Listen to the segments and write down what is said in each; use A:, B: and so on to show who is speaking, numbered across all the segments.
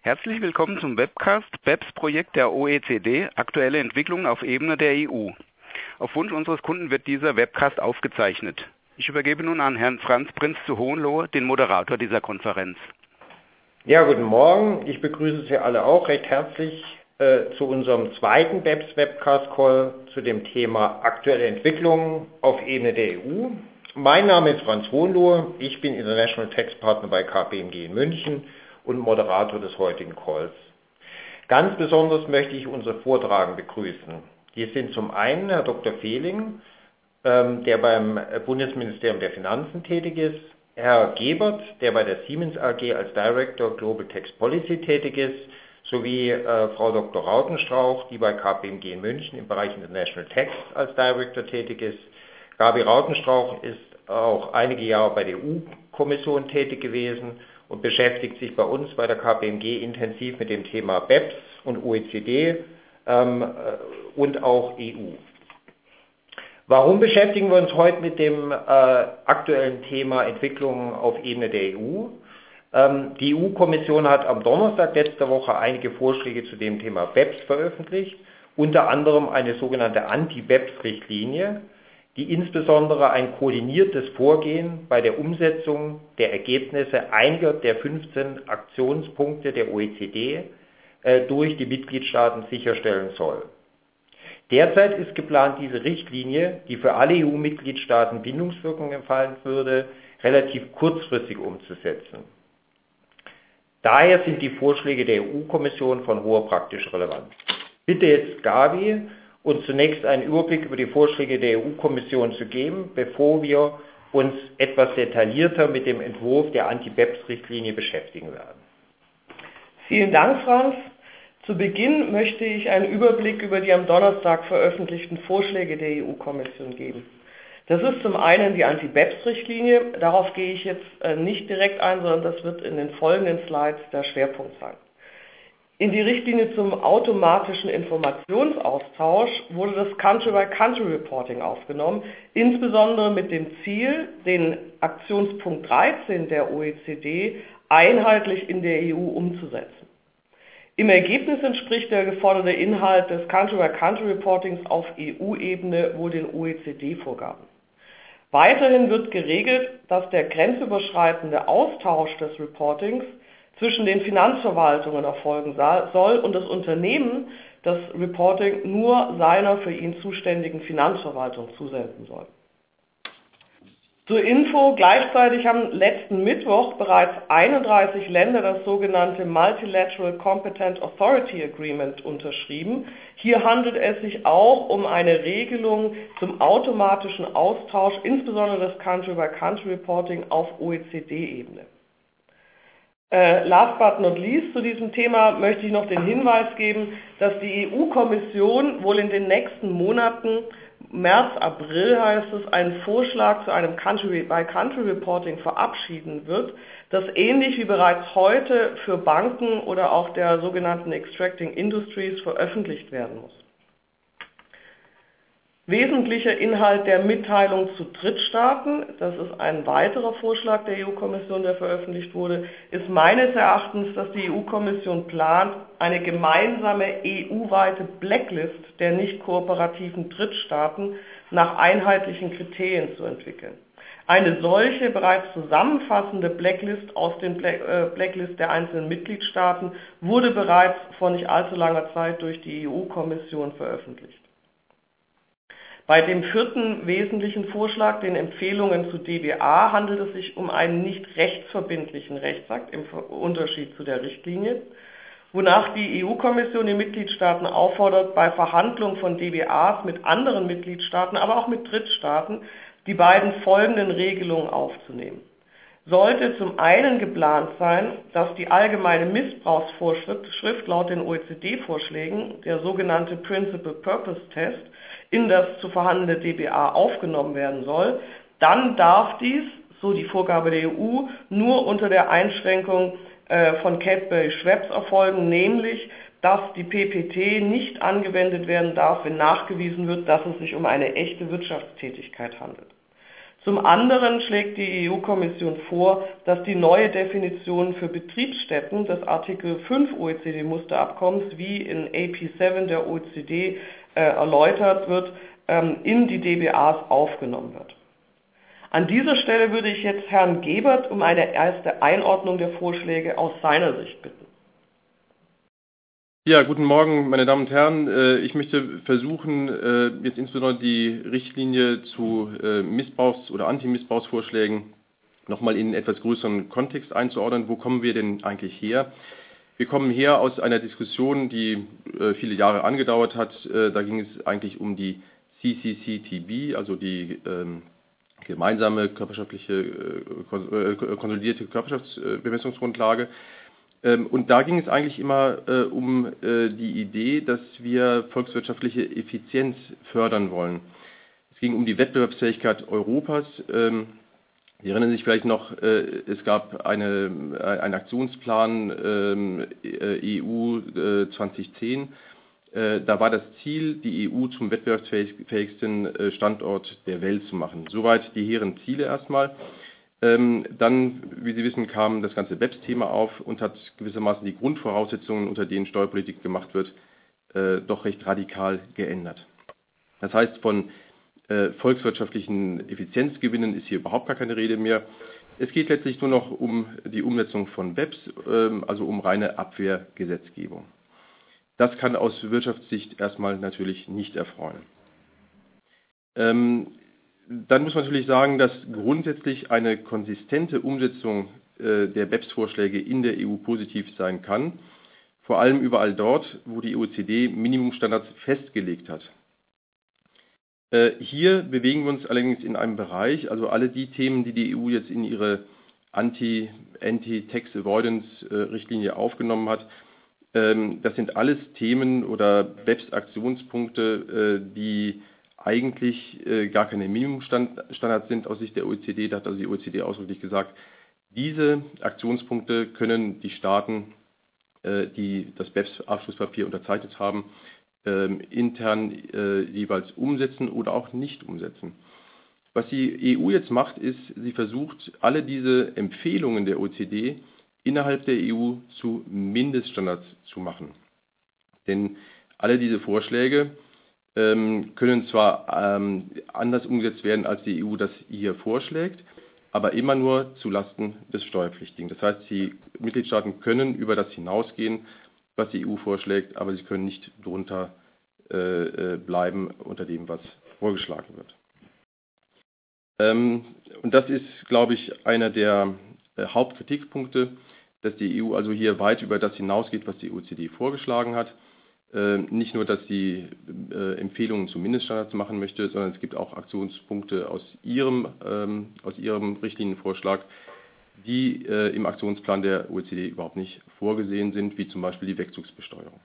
A: Herzlich willkommen zum Webcast BEPS-Projekt der OECD, aktuelle Entwicklungen auf Ebene der EU. Auf Wunsch unseres Kunden wird dieser Webcast aufgezeichnet. Ich übergebe nun an Herrn Franz Prinz zu Hohenlohe, den Moderator dieser Konferenz.
B: Ja, guten Morgen. Ich begrüße Sie alle auch recht herzlich äh, zu unserem zweiten BEPS Webcast Call zu dem Thema aktuelle Entwicklungen auf Ebene der EU. Mein Name ist Franz Hohenlohe. Ich bin International Tax Partner bei KPMG in München und Moderator des heutigen Calls. Ganz besonders möchte ich unsere Vortragenden begrüßen. Hier sind zum einen Herr Dr. Fehling, ähm, der beim Bundesministerium der Finanzen tätig ist, Herr Gebert, der bei der Siemens AG als Director Global Tax Policy tätig ist, sowie äh, Frau Dr. Rautenstrauch, die bei KPMG in München im Bereich International Tax als Director tätig ist. Gabi Rautenstrauch ist auch einige Jahre bei der EU-Kommission tätig gewesen und beschäftigt sich bei uns bei der KPMG intensiv mit dem Thema BEPS und OECD ähm, äh, und auch EU. Warum beschäftigen wir uns heute mit dem äh, aktuellen Thema Entwicklungen auf Ebene der EU? Ähm, die EU-Kommission hat am Donnerstag letzter Woche einige Vorschläge zu dem Thema BEPS veröffentlicht, unter anderem eine sogenannte Anti-BEPS-Richtlinie, die insbesondere ein koordiniertes Vorgehen bei der Umsetzung der Ergebnisse einiger der 15 Aktionspunkte der OECD äh, durch die Mitgliedstaaten sicherstellen soll. Derzeit ist geplant, diese Richtlinie, die für alle EU-Mitgliedstaaten Bindungswirkung entfallen würde, relativ kurzfristig umzusetzen. Daher sind die Vorschläge der EU-Kommission von hoher praktischer Relevanz. Bitte jetzt Gabi uns zunächst einen Überblick über die Vorschläge der EU-Kommission zu geben, bevor wir uns etwas detaillierter mit dem Entwurf der Anti-BEPS-Richtlinie beschäftigen werden.
C: Vielen Dank, Franz. Zu Beginn möchte ich einen Überblick über die am Donnerstag veröffentlichten Vorschläge der EU-Kommission geben. Das ist zum einen die Anti-BEPS-Richtlinie. Darauf gehe ich jetzt äh, nicht direkt ein, sondern das wird in den folgenden Slides der Schwerpunkt sein. In die Richtlinie zum automatischen Informationsaustausch wurde das Country-by-Country-Reporting aufgenommen, insbesondere mit dem Ziel, den Aktionspunkt 13 der OECD einheitlich in der EU umzusetzen. Im Ergebnis entspricht der geforderte Inhalt des Country-by-Country-Reportings auf EU-Ebene wohl den OECD-Vorgaben. Weiterhin wird geregelt, dass der grenzüberschreitende Austausch des Reportings zwischen den Finanzverwaltungen erfolgen soll und das Unternehmen das Reporting nur seiner für ihn zuständigen Finanzverwaltung zusenden soll. Zur Info, gleichzeitig haben letzten Mittwoch bereits 31 Länder das sogenannte Multilateral Competent Authority Agreement unterschrieben. Hier handelt es sich auch um eine Regelung zum automatischen Austausch, insbesondere des Country-by-Country-Reporting auf OECD-Ebene. Äh, last but not least zu diesem Thema möchte ich noch den Hinweis geben, dass die EU-Kommission wohl in den nächsten Monaten, März, April heißt es, einen Vorschlag zu einem Country-by-Country-Reporting verabschieden wird, das ähnlich wie bereits heute für Banken oder auch der sogenannten Extracting Industries veröffentlicht werden muss. Wesentlicher Inhalt der Mitteilung zu Drittstaaten, das ist ein weiterer Vorschlag der EU-Kommission, der veröffentlicht wurde, ist meines Erachtens, dass die EU-Kommission plant, eine gemeinsame EU-weite Blacklist der nicht kooperativen Drittstaaten nach einheitlichen Kriterien zu entwickeln. Eine solche bereits zusammenfassende Blacklist aus den äh, Blacklist der einzelnen Mitgliedstaaten wurde bereits vor nicht allzu langer Zeit durch die EU-Kommission veröffentlicht. Bei dem vierten wesentlichen Vorschlag, den Empfehlungen zu DBA, handelt es sich um einen nicht rechtsverbindlichen Rechtsakt im Unterschied zu der Richtlinie, wonach die EU-Kommission die Mitgliedstaaten auffordert, bei Verhandlungen von DBAs mit anderen Mitgliedstaaten, aber auch mit Drittstaaten, die beiden folgenden Regelungen aufzunehmen. Sollte zum einen geplant sein, dass die allgemeine Missbrauchsvorschrift laut den OECD-Vorschlägen, der sogenannte Principal Purpose Test, in das zu verhandelnde DBA aufgenommen werden soll, dann darf dies, so die Vorgabe der EU, nur unter der Einschränkung äh, von Cadbury-Schweppes erfolgen, nämlich dass die PPT nicht angewendet werden darf, wenn nachgewiesen wird, dass es sich um eine echte Wirtschaftstätigkeit handelt. Zum anderen schlägt die EU-Kommission vor, dass die neue Definition für Betriebsstätten des Artikel 5 OECD-Musterabkommens wie in AP7 der OECD erläutert wird, ähm, in die DBAs aufgenommen wird. An dieser Stelle würde ich jetzt Herrn Gebert um eine erste Einordnung der Vorschläge aus seiner Sicht bitten.
D: Ja, guten Morgen, meine Damen und Herren. Äh, ich möchte versuchen, äh, jetzt insbesondere die Richtlinie zu äh, Missbrauchs- oder Antimissbrauchsvorschlägen nochmal in einen etwas größeren Kontext einzuordnen. Wo kommen wir denn eigentlich her? Wir kommen her aus einer Diskussion, die viele Jahre angedauert hat. Da ging es eigentlich um die CCCTB, also die ähm, gemeinsame körperschaftliche, konsolidierte Körperschaftsbemessungsgrundlage. Ähm, und da ging es eigentlich immer äh, um äh, die Idee, dass wir volkswirtschaftliche Effizienz fördern wollen. Es ging um die Wettbewerbsfähigkeit Europas. Ähm, Sie erinnern sich vielleicht noch, äh, es gab eine, äh, einen Aktionsplan ähm, äh, EU 2010. Äh, da war das Ziel, die EU zum wettbewerbsfähigsten Standort der Welt zu machen. Soweit die hehren Ziele erstmal. Ähm, dann, wie Sie wissen, kam das ganze BEPS-Thema auf und hat gewissermaßen die Grundvoraussetzungen, unter denen Steuerpolitik gemacht wird, doch recht radikal geändert. Das heißt, von äh, volkswirtschaftlichen Effizienzgewinnen ist hier überhaupt gar keine Rede mehr. Es geht letztlich nur noch um die Umsetzung von BEPS, äh, also um reine Abwehrgesetzgebung. Das kann aus Wirtschaftssicht erstmal natürlich nicht erfreuen. Ähm, dann muss man natürlich sagen, dass grundsätzlich eine konsistente Umsetzung äh, der BEPS-Vorschläge in der EU positiv sein kann, vor allem überall dort, wo die OECD Minimumstandards festgelegt hat. Äh, hier bewegen wir uns allerdings in einem Bereich, also alle die Themen, die die EU jetzt in ihre Anti-Tax-Avoidance-Richtlinie aufgenommen hat, ähm, das sind alles Themen oder BEPS-Aktionspunkte, äh, die eigentlich äh, gar keine Minimumstandards sind aus Sicht der OECD. Da hat also die OECD ausdrücklich gesagt, diese Aktionspunkte können die Staaten, äh, die das BEPS-Abschlusspapier unterzeichnet haben, äh, intern äh, jeweils umsetzen oder auch nicht umsetzen. Was die EU jetzt macht, ist, sie versucht, alle diese Empfehlungen der OECD innerhalb der EU zu Mindeststandards zu machen. Denn alle diese Vorschläge ähm, können zwar ähm, anders umgesetzt werden, als die EU das hier vorschlägt, aber immer nur zu Lasten des Steuerpflichtigen. Das heißt, die Mitgliedstaaten können über das hinausgehen, was die EU vorschlägt, aber sie können nicht drunter bleiben unter dem, was vorgeschlagen wird. Ähm, und das ist, glaube ich, einer der äh, Hauptkritikpunkte, dass die EU also hier weit über das hinausgeht, was die OECD vorgeschlagen hat. Ähm, nicht nur, dass sie äh, Empfehlungen zu Mindeststandards machen möchte, sondern es gibt auch Aktionspunkte aus ihrem, ähm, aus ihrem Richtlinienvorschlag, die äh, im Aktionsplan der OECD überhaupt nicht vorgesehen sind, wie zum Beispiel die Wegzugsbesteuerung.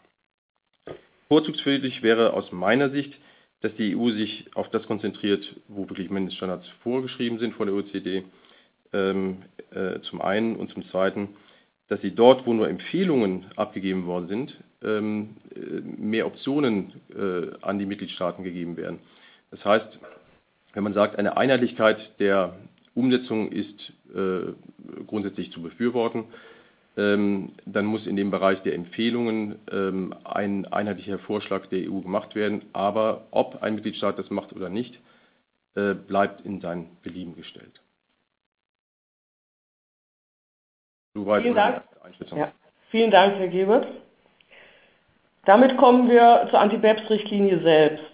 D: Vorzugswürdig wäre aus meiner Sicht, dass die EU sich auf das konzentriert, wo wirklich Mindeststandards vorgeschrieben sind von der OECD, ähm, äh, zum einen und zum zweiten, dass sie dort, wo nur Empfehlungen abgegeben worden sind, ähm, äh, mehr Optionen äh, an die Mitgliedstaaten gegeben werden. Das heißt, wenn man sagt, eine Einheitlichkeit der Umsetzung ist äh, grundsätzlich zu befürworten, dann muss in dem Bereich der Empfehlungen ähm, ein einheitlicher Vorschlag der EU gemacht werden. Aber ob ein Mitgliedstaat das macht oder nicht, bleibt in sein Belieben gestellt.
C: Soweit Vielen Dank. Ja. Vielen Dank, Herr Gebert. Damit kommen wir zur Anti-BEPS-Richtlinie selbst.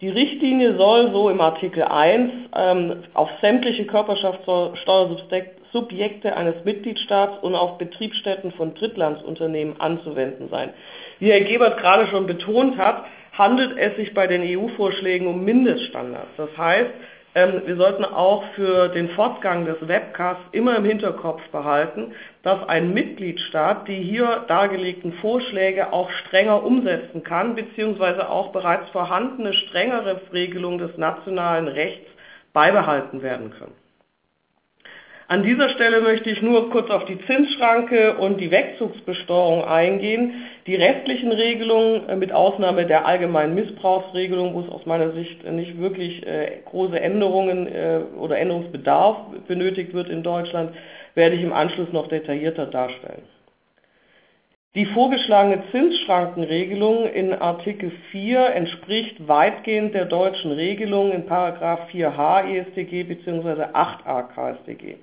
C: Die Richtlinie soll so im Artikel 1 ähm, auf sämtliche Körperschaftssteuersubjekte eines Mitgliedstaats und auf Betriebsstätten von Drittlandsunternehmen anzuwenden sein. Wie Herr Gebert gerade schon betont hat, handelt es sich bei den EU-Vorschlägen um Mindeststandards. Das heißt, ähm, wir sollten auch für den Fortgang des Webcasts immer im Hinterkopf behalten, dass ein Mitgliedstaat die hier dargelegten Vorschläge auch strenger umsetzen kann, beziehungsweise auch bereits vorhandene strengere Regelungen des nationalen Rechts beibehalten werden können. An dieser Stelle möchte ich nur kurz auf die Zinsschranke und die Wegzugsbesteuerung eingehen. Die restlichen Regelungen, äh, mit Ausnahme der allgemeinen Missbrauchsregelung, wo es aus meiner Sicht nicht wirklich äh, große Änderungen äh, oder Änderungsbedarf benötigt wird in Deutschland, werde ich im Anschluss noch detaillierter darstellen. Die vorgeschlagene Zinsschrankenregelung in Artikel 4 entspricht weitgehend der deutschen Regelung in 4h EStG bzw. 8a KStG.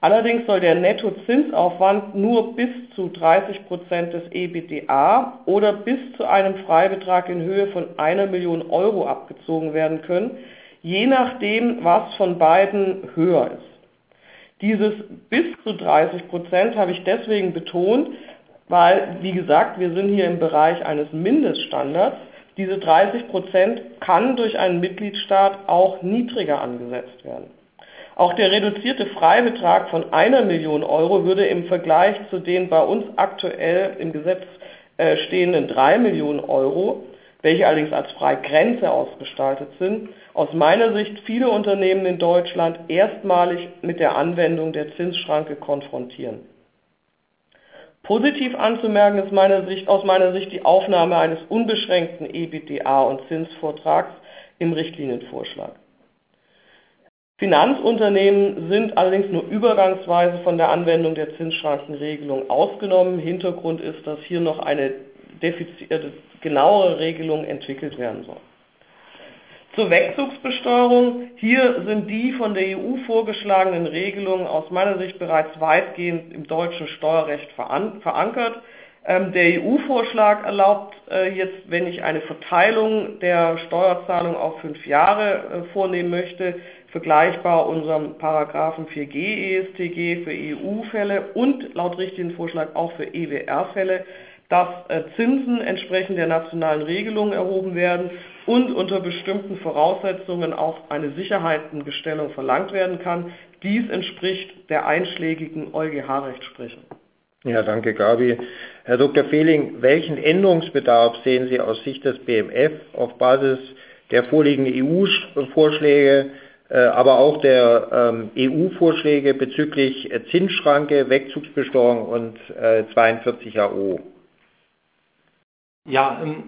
C: Allerdings soll der Nettozinsaufwand nur bis zu 30% des EBITDA oder bis zu einem Freibetrag in Höhe von einer Million Euro abgezogen werden können, je nachdem, was von beiden höher ist. Dieses bis zu 30% habe ich deswegen betont, weil, wie gesagt, wir sind hier im Bereich eines Mindeststandards. Diese 30% kann durch einen Mitgliedstaat auch niedriger angesetzt werden. Auch der reduzierte Freibetrag von einer Million Euro würde im Vergleich zu den bei uns aktuell im Gesetz äh, stehenden drei Millionen Euro, welche allerdings als Freigrenze ausgestaltet sind, aus meiner Sicht viele Unternehmen in Deutschland erstmalig mit der Anwendung der Zinsschranke konfrontieren. Positiv anzumerken ist meiner Sicht, aus meiner Sicht die Aufnahme eines unbeschränkten EBITDA und Zinsvortrags im Richtlinienvorschlag. Finanzunternehmen sind allerdings nur übergangsweise von der Anwendung der Zinsschrankenregelung ausgenommen. Hintergrund ist, dass hier noch eine genauere Regelung entwickelt werden soll. Zur Wegzugsbesteuerung. Hier sind die von der EU vorgeschlagenen Regelungen aus meiner Sicht bereits weitgehend im deutschen Steuerrecht verankert. Ähm, der EU-Vorschlag erlaubt äh, jetzt, wenn ich eine Verteilung der Steuerzahlung auf fünf Jahre äh, vornehmen möchte, vergleichbar unserem Paragraphen 4g ESTG für EU-Fälle und laut Richtlinienvorschlag auch für EWR-Fälle, dass äh, Zinsen entsprechend der nationalen Regelungen erhoben werden und unter bestimmten Voraussetzungen auch eine Sicherheitengestellung verlangt werden kann. Dies entspricht der einschlägigen EuGH-Rechtsprechung.
B: Ja, danke, Gabi. Herr Dr. Fehling, welchen Änderungsbedarf sehen Sie aus Sicht des BMF auf Basis der vorliegenden EU-Vorschläge, aber auch der ähm, EU-Vorschläge bezüglich Zinsschranke, Wegzugsbesteuerung und 42 äh, AO?
E: Ja, ähm,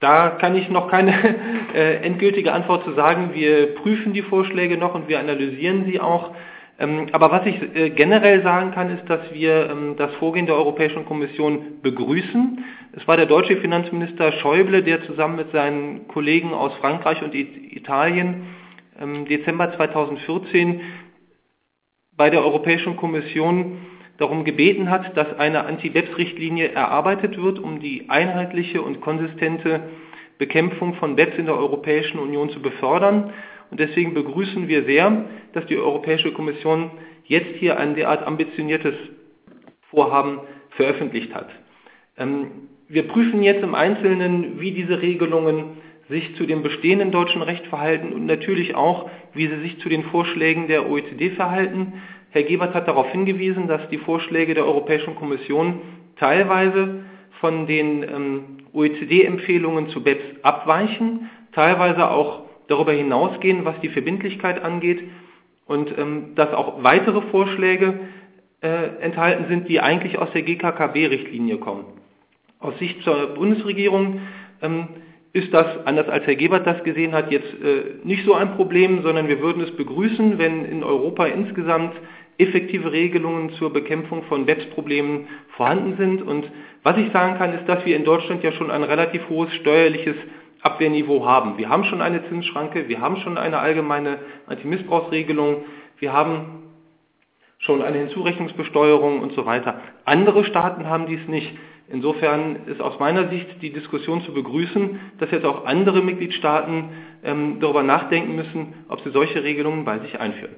E: da kann ich noch keine äh, endgültige Antwort zu sagen. Wir prüfen die Vorschläge noch und wir analysieren sie auch. Ähm, aber was ich äh, generell sagen kann, ist, dass wir das Vorgehen der Europäischen Kommission begrüßen. Es war der deutsche Finanzminister Schäuble, der zusammen mit seinen Kollegen aus Frankreich und Italien im Dezember 2014 bei der Europäischen Kommission darum gebeten hat, dass eine Anti-BEPS-Richtlinie erarbeitet wird, um die einheitliche und konsistente Bekämpfung von BEPS in der Europäischen Union zu befördern. Und deswegen begrüßen wir sehr, dass die Europäische Kommission jetzt hier ein derart ambitioniertes Vorhaben veröffentlicht hat. Ähm, wir prüfen jetzt im Einzelnen, wie diese Regelungen sich zu dem bestehenden deutschen Recht verhalten und natürlich auch, wie sie sich zu den Vorschlägen der OECD verhalten. Herr Gebert hat darauf hingewiesen, dass die Vorschläge der Europäischen Kommission teilweise von den ähm, OECD-Empfehlungen zu BEPS abweichen, teilweise auch darüber hinausgehen, was die Verbindlichkeit angeht und ähm, dass auch weitere Vorschläge äh, enthalten sind, die eigentlich aus der GKKB-Richtlinie kommen. Aus Sicht zur Bundesregierung ähm, ist das, anders als Herr Gebert das gesehen hat, jetzt äh, nicht so ein Problem, sondern wir würden es begrüßen, wenn in Europa insgesamt effektive Regelungen zur Bekämpfung von BEPS-Problemen vorhanden sind. Und was ich sagen kann, ist, dass wir in Deutschland ja schon ein relativ hohes steuerliches Abwehrniveau haben. Wir haben schon eine Zinsschranke, wir haben schon eine allgemeine Antimissbrauchsregelung, wir haben schon eine Hinzurechnungsbesteuerung und so weiter. Andere Staaten haben dies nicht. Insofern ist aus meiner Sicht die Diskussion zu begrüßen, dass jetzt auch andere Mitgliedstaaten ähm, darüber nachdenken müssen, ob sie solche Regelungen bei sich einführen.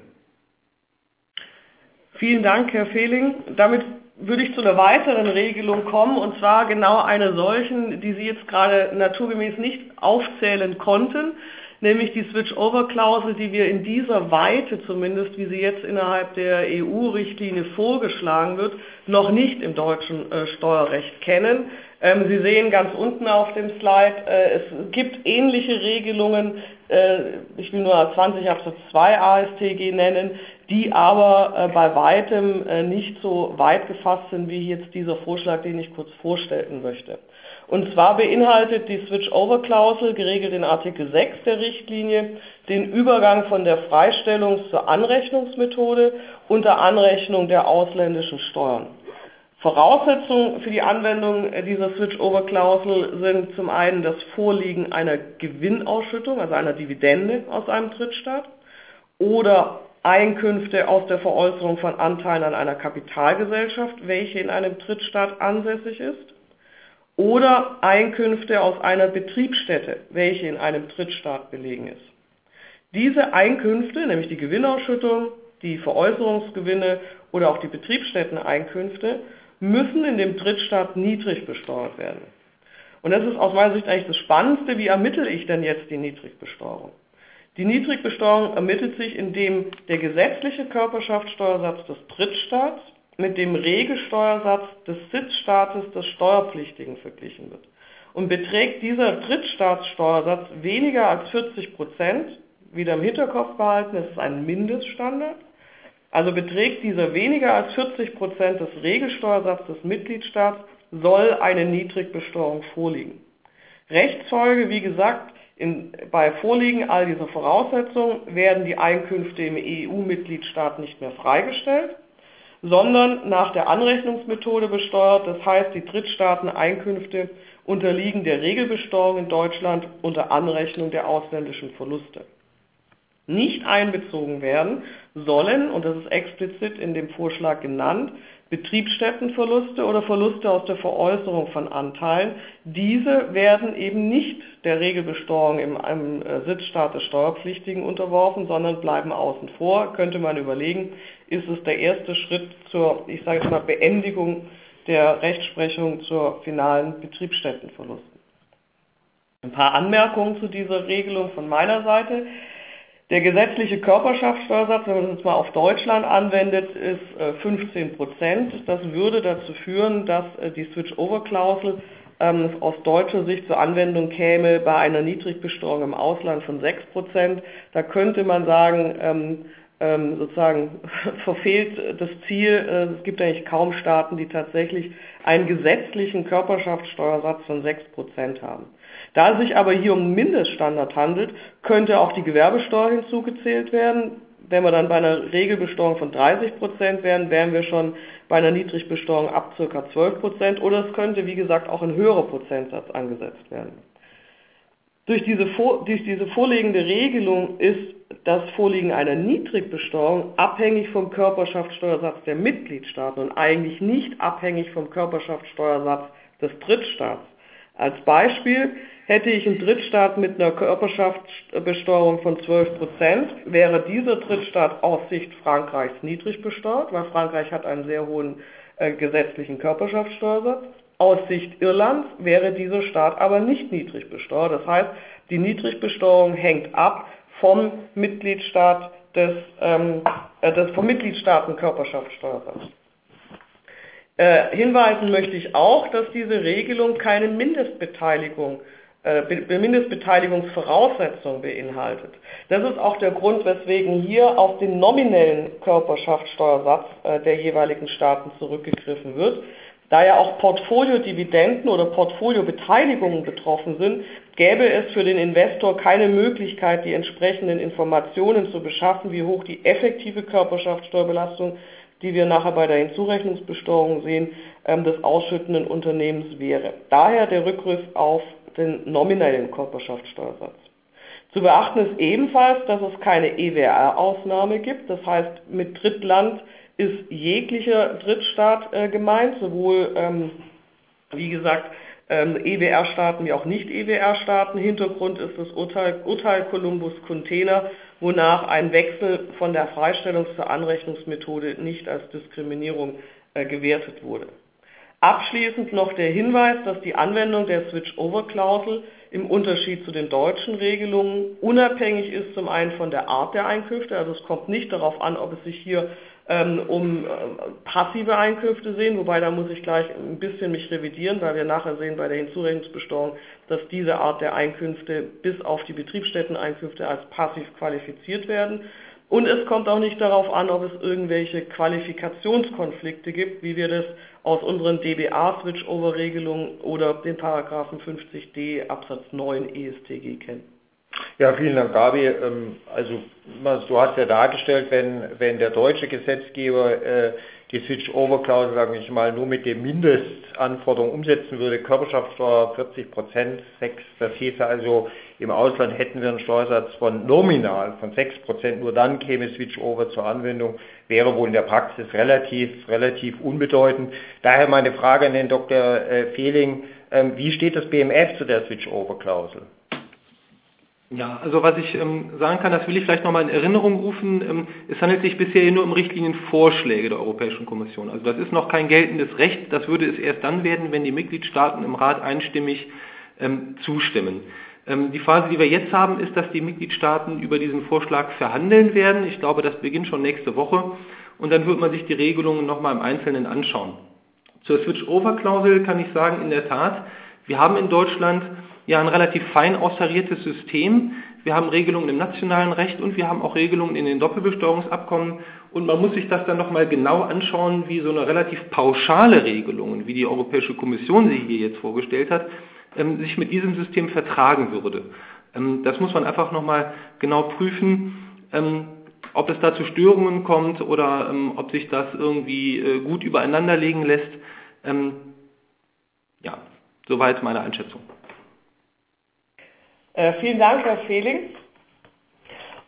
C: Vielen Dank, Herr Fehling. Damit würde ich zu einer weiteren Regelung kommen, und zwar genau einer solchen, die Sie jetzt gerade naturgemäß nicht aufzählen konnten, nämlich die Switch-Over-Klausel, die wir in dieser Weite zumindest, wie sie jetzt innerhalb der EU-Richtlinie vorgeschlagen wird, noch nicht im deutschen äh, Steuerrecht kennen. Ähm, sie sehen ganz unten auf dem Slide, äh, es gibt ähnliche Regelungen, äh, ich will nur 20 Absatz 2 ASTG nennen, die aber bei weitem nicht so weit gefasst sind wie jetzt dieser Vorschlag, den ich kurz vorstellen möchte. Und zwar beinhaltet die Switch-Over-Klausel, geregelt in Artikel 6 der Richtlinie, den Übergang von der Freistellungs- zur Anrechnungsmethode unter Anrechnung der ausländischen Steuern. Voraussetzungen für die Anwendung dieser Switch-Over-Klausel sind zum einen das Vorliegen einer Gewinnausschüttung, also einer Dividende aus einem Drittstaat, oder Einkünfte aus der Veräußerung von Anteilen an einer Kapitalgesellschaft, welche in einem Drittstaat ansässig ist, oder Einkünfte aus einer Betriebsstätte, welche in einem Drittstaat belegen ist. Diese Einkünfte, nämlich die Gewinnausschüttung, die Veräußerungsgewinne oder auch die Betriebsstätteneinkünfte, müssen in dem Drittstaat niedrig besteuert werden. Und das ist aus meiner Sicht eigentlich das Spannendste, wie ermittle ich denn jetzt die Niedrigbesteuerung? Die Niedrigbesteuerung ermittelt sich, indem der gesetzliche Körperschaftssteuersatz des Drittstaats mit dem Regelsteuersatz des Sitzstaates des Steuerpflichtigen verglichen wird. Und beträgt dieser Drittstaatssteuersatz weniger als 40 Prozent, wieder im Hinterkopf behalten, es ist ein Mindeststandard, also beträgt dieser weniger als 40 Prozent des Regelsteuersatzes des Mitgliedstaats, soll eine Niedrigbesteuerung vorliegen. Rechtsfolge, wie gesagt, in, bei Vorliegen all dieser Voraussetzungen werden die Einkünfte im EU-Mitgliedstaat nicht mehr freigestellt, sondern nach der Anrechnungsmethode besteuert. Das heißt, die Drittstaaten-Einkünfte unterliegen der Regelbesteuerung in Deutschland unter Anrechnung der ausländischen Verluste. Nicht einbezogen werden sollen, und das ist explizit in dem Vorschlag genannt, Betriebsstättenverluste oder Verluste aus der Veräußerung von Anteilen. Diese werden eben nicht der Regelbesteuerung im, im äh, Sitzstaat des Steuerpflichtigen unterworfen, sondern bleiben außen vor. Könnte man überlegen, ist es der erste Schritt zur, ich sage jetzt mal, Beendigung der Rechtsprechung zur finalen Betriebsstättenverlusten. Ein paar Anmerkungen zu dieser Regelung von meiner Seite. Der gesetzliche Körperschaftssteuersatz, wenn man das jetzt mal auf Deutschland anwendet, ist 15 äh, Prozent. Das würde dazu führen, dass äh, die Switch-Over-Klausel ähm, aus deutscher Sicht zur Anwendung käme bei einer Niedrigbesteuerung im Ausland von 6 Prozent. Da könnte man sagen, ähm, sozusagen verfehlt das Ziel. Äh, es gibt eigentlich kaum Staaten, die tatsächlich einen gesetzlichen Körperschaftssteuersatz von 6 Prozent haben. Da es sich aber hier um einen Mindeststandard handelt, könnte auch die Gewerbesteuer hinzugezählt werden. Wenn wir dann bei einer Regelbesteuerung von 30 Prozent wären, wären wir schon bei einer Niedrigbesteuerung ab ca. 12 Prozent oder es könnte, wie gesagt, auch ein höherer Prozentsatz angesetzt werden. Durch diese, durch diese vorliegende Regelung ist das Vorliegen einer Niedrigbesteuerung abhängig vom Körperschaftssteuersatz der Mitgliedstaaten und eigentlich nicht abhängig vom Körperschaftssteuersatz des Drittstaats. Als Beispiel hätte ich einen Drittstaat mit einer Körperschaftsbesteuerung von 12 Prozent, wäre dieser Drittstaat aus Sicht Frankreichs niedrig besteuert, weil Frankreich hat einen sehr hohen äh, gesetzlichen Körperschaftssteuersatz. Aus Sicht Irlands wäre dieser Staat aber nicht niedrig besteuert. Das heißt, die Niedrigbesteuerung hängt ab vom Mitgliedstaat des, ähm, äh, des vom Mitgliedstaaten Körperschaftssteuersatz. Äh, hinweisen möchte ich auch, dass diese Regelung keine Mindestbeteiligung äh, Mindestbeteiligungsvoraussetzung beinhaltet. Das ist auch der Grund, weswegen hier auf den nominellen Körperschaftssteuersatz äh, der jeweiligen Staaten zurückgegriffen wird. Da ja auch Portfoliodividenden oder Portfoliobeteiligungen betroffen sind, gäbe es für den Investor keine Möglichkeit, die entsprechenden Informationen zu beschaffen, wie hoch die effektive Körperschaftssteuerbelastung die wir nachher bei der Hinzurechnungsbesteuerung sehen, ähm, des ausschüttenden Unternehmens wäre. Daher der Rückgriff auf den nominellen Körperschaftssteuersatz. Zu beachten ist ebenfalls, dass es keine EWR-Ausnahme gibt. Das heißt, mit Drittland ist jeglicher Drittstaat äh, gemeint, sowohl, ähm, wie gesagt, ähm, EWR-Staaten wie auch Nicht-EWR-Staaten. Hintergrund ist das Urteil, Urteil Columbus Container, wonach ein Wechsel von der Freistellungs- zur Anrechnungsmethode nicht als Diskriminierung äh, gewertet wurde. Abschließend noch der Hinweis, dass die Anwendung der Switch-Over-Klausel im Unterschied zu den deutschen Regelungen unabhängig ist zum einen von der Art der Einkünfte, also es kommt nicht darauf an, ob es sich hier um äh, passive Einkünfte sehen, wobei da muss ich gleich ein bisschen mich revidieren, weil wir nachher sehen bei der Hinzurechnungsbesteuerung, dass diese Art der Einkünfte bis auf die Betriebsstätteneinkünfte als passiv qualifiziert werden. Und es kommt auch nicht darauf an, ob es irgendwelche Qualifikationskonflikte gibt, wie wir das aus unseren DBA-Switchover-Regelungen oder den Paragraphen 50d Absatz 9 ESTG kennen.
B: Ja, vielen Dank, Gabi. Ähm, also, du hast ja dargestellt, wenn, wenn der deutsche Gesetzgeber äh, die Switch-Over-Klausel, sage ich mal, nur mit den Mindestanforderungen umsetzen würde, Körperschaftssteuer 40 Prozent, 6, das hieße also, im Ausland hätten wir einen Steuersatz von nominal von 6 Prozent, nur dann käme Switch-Over zur Anwendung, wäre wohl in der Praxis relativ, relativ unbedeutend. Daher meine Frage an den Dr. Äh, Fehling, ähm, wie steht das BMF zu der Switch-Over-Klausel?
E: Ja, also was ich ähm, sagen kann, das will ich vielleicht nochmal in Erinnerung rufen. Ähm, es handelt sich bisher nur um Richtlinienvorschläge der Europäischen Kommission. Also das ist noch kein geltendes Recht. Das würde es erst dann werden, wenn die Mitgliedstaaten im Rat einstimmig ähm, zustimmen. Ähm, die Phase, die wir jetzt haben, ist, dass die Mitgliedstaaten über diesen Vorschlag verhandeln werden. Ich glaube, das beginnt schon nächste Woche. Und dann wird man sich die Regelungen nochmal im Einzelnen anschauen. Zur Switch-Over-Klausel kann ich sagen, in der Tat, wir haben in Deutschland ja ein relativ fein austariertes System. Wir haben Regelungen im nationalen Recht und wir haben auch Regelungen in den Doppelbesteuerungsabkommen. Und man muss sich das dann nochmal genau anschauen, wie so eine relativ pauschale Regelung, wie die Europäische Kommission sie hier jetzt vorgestellt hat, ähm, sich mit diesem System vertragen würde. Ähm, das muss man einfach nochmal genau prüfen, ähm, ob es da zu Störungen kommt oder ob sich das irgendwie äh, gut übereinander legen lässt. Ja, soweit meine Einschätzung.
C: Äh, vielen Dank, Herr Fehling.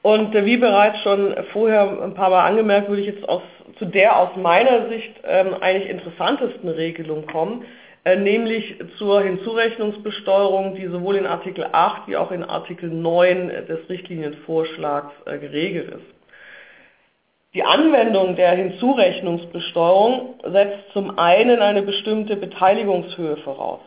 C: Und äh, wie bereits schon vorher ein paar Mal angemerkt, würde ich jetzt aus, zu der aus meiner Sicht ähm, eigentlich interessantesten Regelung kommen, äh, nämlich zur Hinzurechnungsbesteuerung, die sowohl in Artikel 8 wie auch in Artikel 9 des Richtlinienvorschlags äh, geregelt ist. Die Anwendung der Hinzurechnungsbesteuerung setzt zum einen eine bestimmte Beteiligungshöhe voraus,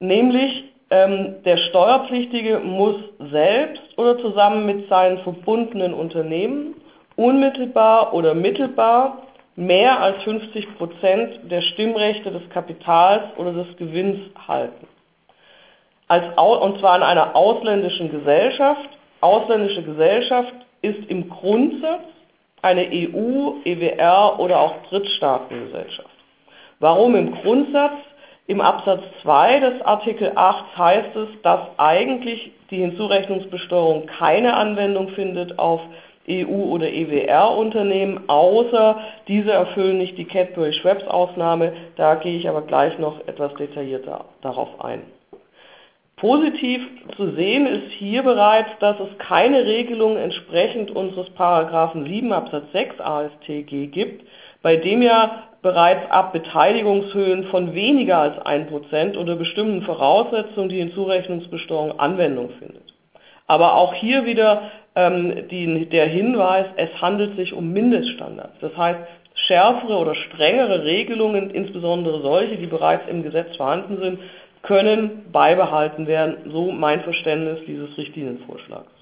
C: nämlich ähm, der Steuerpflichtige muss selbst oder zusammen mit seinen verbundenen Unternehmen unmittelbar oder mittelbar mehr als 50 Prozent der Stimmrechte des Kapitals oder des Gewinns halten. Als, und zwar in einer ausländischen Gesellschaft. Ausländische Gesellschaft ist im Grundsatz eine EU, EWR oder auch Drittstaatengesellschaft. Warum im Grundsatz? Im Absatz 2 des Artikel 8 heißt es, dass eigentlich die Hinzurechnungsbesteuerung keine Anwendung findet auf EU- oder EWR-Unternehmen, außer diese erfüllen nicht die Cadbury-Schweppes-Ausnahme. Da gehe ich aber gleich noch etwas detaillierter darauf ein. Positiv zu sehen ist hier bereits, dass es keine Regelung entsprechend unseres Paragraphen 7 Absatz 6 ASTG gibt, bei dem ja bereits ab Beteiligungshöhen von weniger als 1% unter bestimmten Voraussetzungen die Hinzurechnungsbesteuerung Anwendung findet. Aber auch hier wieder ähm, die, der Hinweis, es handelt sich um Mindeststandards. Das heißt, schärfere oder strengere Regelungen, insbesondere solche, die bereits im Gesetz vorhanden sind, können beibehalten werden. So mein Verständnis dieses Richtlinienvorschlags.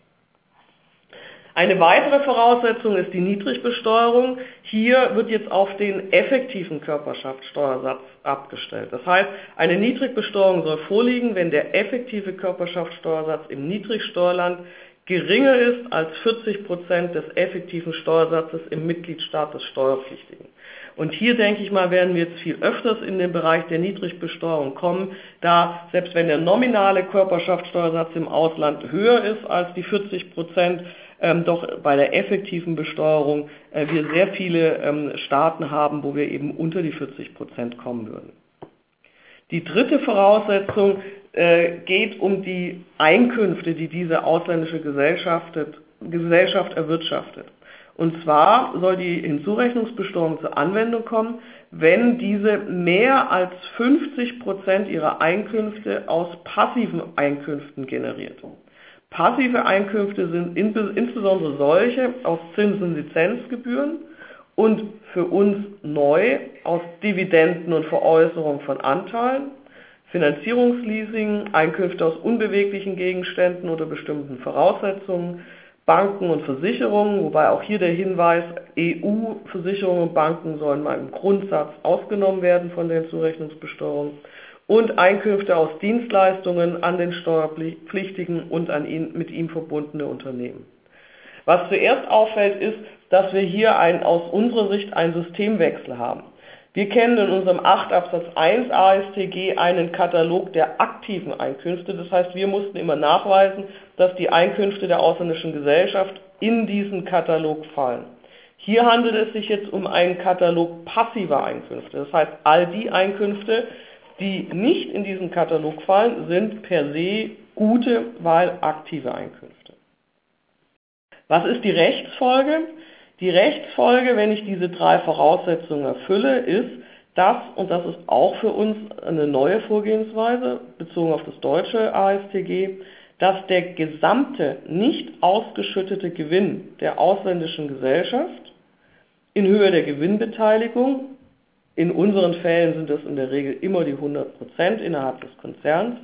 C: Eine weitere Voraussetzung ist die Niedrigbesteuerung. Hier wird jetzt auf den effektiven Körperschaftssteuersatz abgestellt. Das heißt, eine Niedrigbesteuerung soll vorliegen, wenn der effektive Körperschaftssteuersatz im Niedrigsteuerland geringer ist als 40 Prozent des effektiven Steuersatzes im Mitgliedstaat des Steuerpflichtigen. Und hier denke ich mal, werden wir jetzt viel öfters in den Bereich der Niedrigbesteuerung kommen, da selbst wenn der nominale Körperschaftssteuersatz im Ausland höher ist als die 40 Prozent, ähm, doch bei der effektiven Besteuerung äh, wir sehr viele ähm, Staaten haben, wo wir eben unter die 40 Prozent kommen würden. Die dritte Voraussetzung äh, geht um die Einkünfte, die diese ausländische Gesellschaft, Gesellschaft erwirtschaftet. Und zwar soll die Hinzurechnungsbesteuerung zur Anwendung kommen, wenn diese mehr als 50 Prozent ihrer Einkünfte aus passiven Einkünften generiert. Passive Einkünfte sind insbesondere solche aus Zinsen, Lizenzgebühren und für uns neu aus Dividenden und Veräußerung von Anteilen, Finanzierungsleasing, Einkünfte aus unbeweglichen Gegenständen oder bestimmten Voraussetzungen, Banken und Versicherungen, wobei auch hier der Hinweis, EU-Versicherungen und Banken sollen mal im Grundsatz ausgenommen werden von der Zurechnungsbesteuerung und Einkünfte aus Dienstleistungen an den Steuerpflichtigen und an ihn, mit ihm verbundene Unternehmen. Was zuerst auffällt, ist, dass wir hier ein, aus unserer Sicht einen Systemwechsel haben. Wir kennen in unserem 8 Absatz 1 ASTG einen Katalog der aktiven Einkünfte. Das heißt, wir mussten immer nachweisen, dass die Einkünfte der ausländischen Gesellschaft in diesen Katalog fallen. Hier handelt es sich jetzt um einen Katalog passiver Einkünfte. Das heißt, all die Einkünfte, die nicht in diesen Katalog fallen, sind per se gute, weil aktive Einkünfte. Was ist die Rechtsfolge? Die Rechtsfolge, wenn ich diese drei Voraussetzungen erfülle, ist, dass, und das ist auch für uns eine neue Vorgehensweise, bezogen auf das deutsche ASTG, dass der gesamte nicht ausgeschüttete Gewinn der ausländischen Gesellschaft in Höhe der Gewinnbeteiligung, in unseren Fällen sind das in der Regel immer die 100 Prozent innerhalb des Konzerns,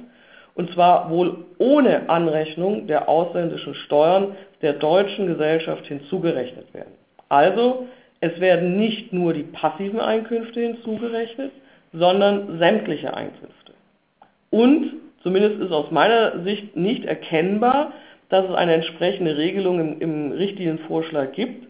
C: und zwar wohl ohne Anrechnung der ausländischen Steuern der deutschen Gesellschaft hinzugerechnet werden. Also, es werden nicht nur die passiven Einkünfte hinzugerechnet, sondern sämtliche Einkünfte. Und, zumindest ist aus meiner Sicht nicht erkennbar, dass es eine entsprechende Regelung im, im Richtlinienvorschlag gibt.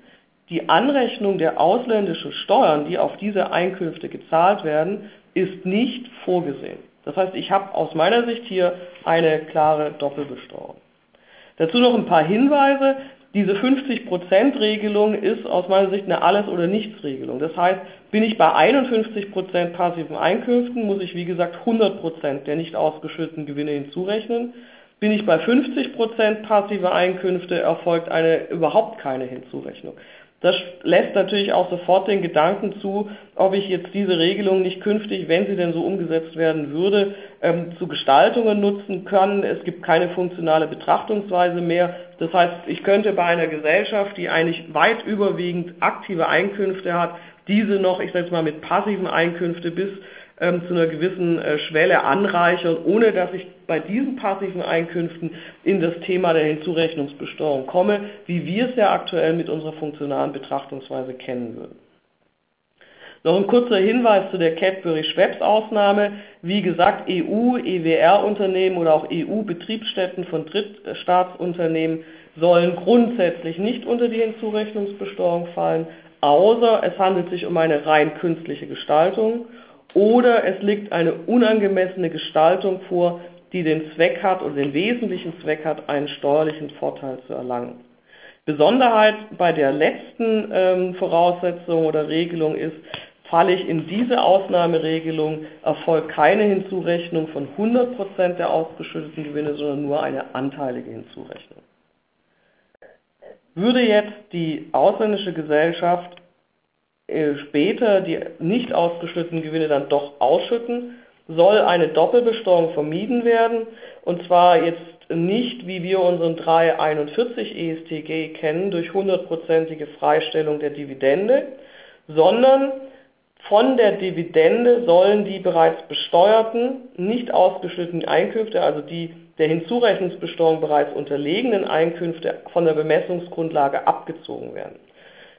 C: Die Anrechnung der ausländischen Steuern, die auf diese Einkünfte gezahlt werden, ist nicht vorgesehen. Das heißt, ich habe aus meiner Sicht hier eine klare Doppelbesteuerung. Dazu noch ein paar Hinweise. Diese 50%-Regelung ist aus meiner Sicht eine Alles- oder Nichts-Regelung. Das heißt, bin ich bei 51% passiven Einkünften, muss ich wie gesagt 100% der nicht ausgeschütteten Gewinne hinzurechnen. Bin ich bei 50% passive Einkünfte, erfolgt eine überhaupt keine Hinzurechnung. Das lässt natürlich auch sofort den Gedanken zu, ob ich jetzt diese Regelung nicht künftig, wenn sie denn so umgesetzt werden würde, ähm, zu Gestaltungen nutzen kann. Es gibt keine funktionale Betrachtungsweise mehr. Das heißt, ich könnte bei einer Gesellschaft, die eigentlich weit überwiegend aktive Einkünfte hat, diese noch, ich sage mal, mit passiven Einkünften bis ähm, zu einer gewissen äh, Schwelle anreichern, ohne dass ich bei diesen passiven Einkünften in das Thema der Hinzurechnungsbesteuerung komme, wie wir es ja aktuell mit unserer funktionalen Betrachtungsweise kennen würden. Noch ein kurzer Hinweis zu der Cadbury-Schweppes-Ausnahme. Wie gesagt, EU, EWR-Unternehmen oder auch EU-Betriebsstätten von Drittstaatsunternehmen sollen grundsätzlich nicht unter die Hinzurechnungsbesteuerung fallen, außer es handelt sich um eine rein künstliche Gestaltung oder es liegt eine unangemessene Gestaltung vor, die den Zweck hat oder den wesentlichen Zweck hat, einen steuerlichen Vorteil zu erlangen. Besonderheit bei der letzten ähm, Voraussetzung oder Regelung ist, falle ich in diese Ausnahmeregelung, erfolgt keine Hinzurechnung von 100% der ausgeschütteten Gewinne, sondern nur eine anteilige Hinzurechnung. Würde jetzt die ausländische Gesellschaft später die nicht ausgeschütteten Gewinne dann doch ausschütten, soll eine Doppelbesteuerung vermieden werden. Und zwar jetzt nicht, wie wir unseren 341 ESTG kennen, durch hundertprozentige Freistellung der Dividende, sondern von der Dividende sollen die bereits besteuerten, nicht ausgeschütteten Einkünfte, also die der Hinzurechnungsbesteuerung bereits unterlegenen Einkünfte von der Bemessungsgrundlage abgezogen werden.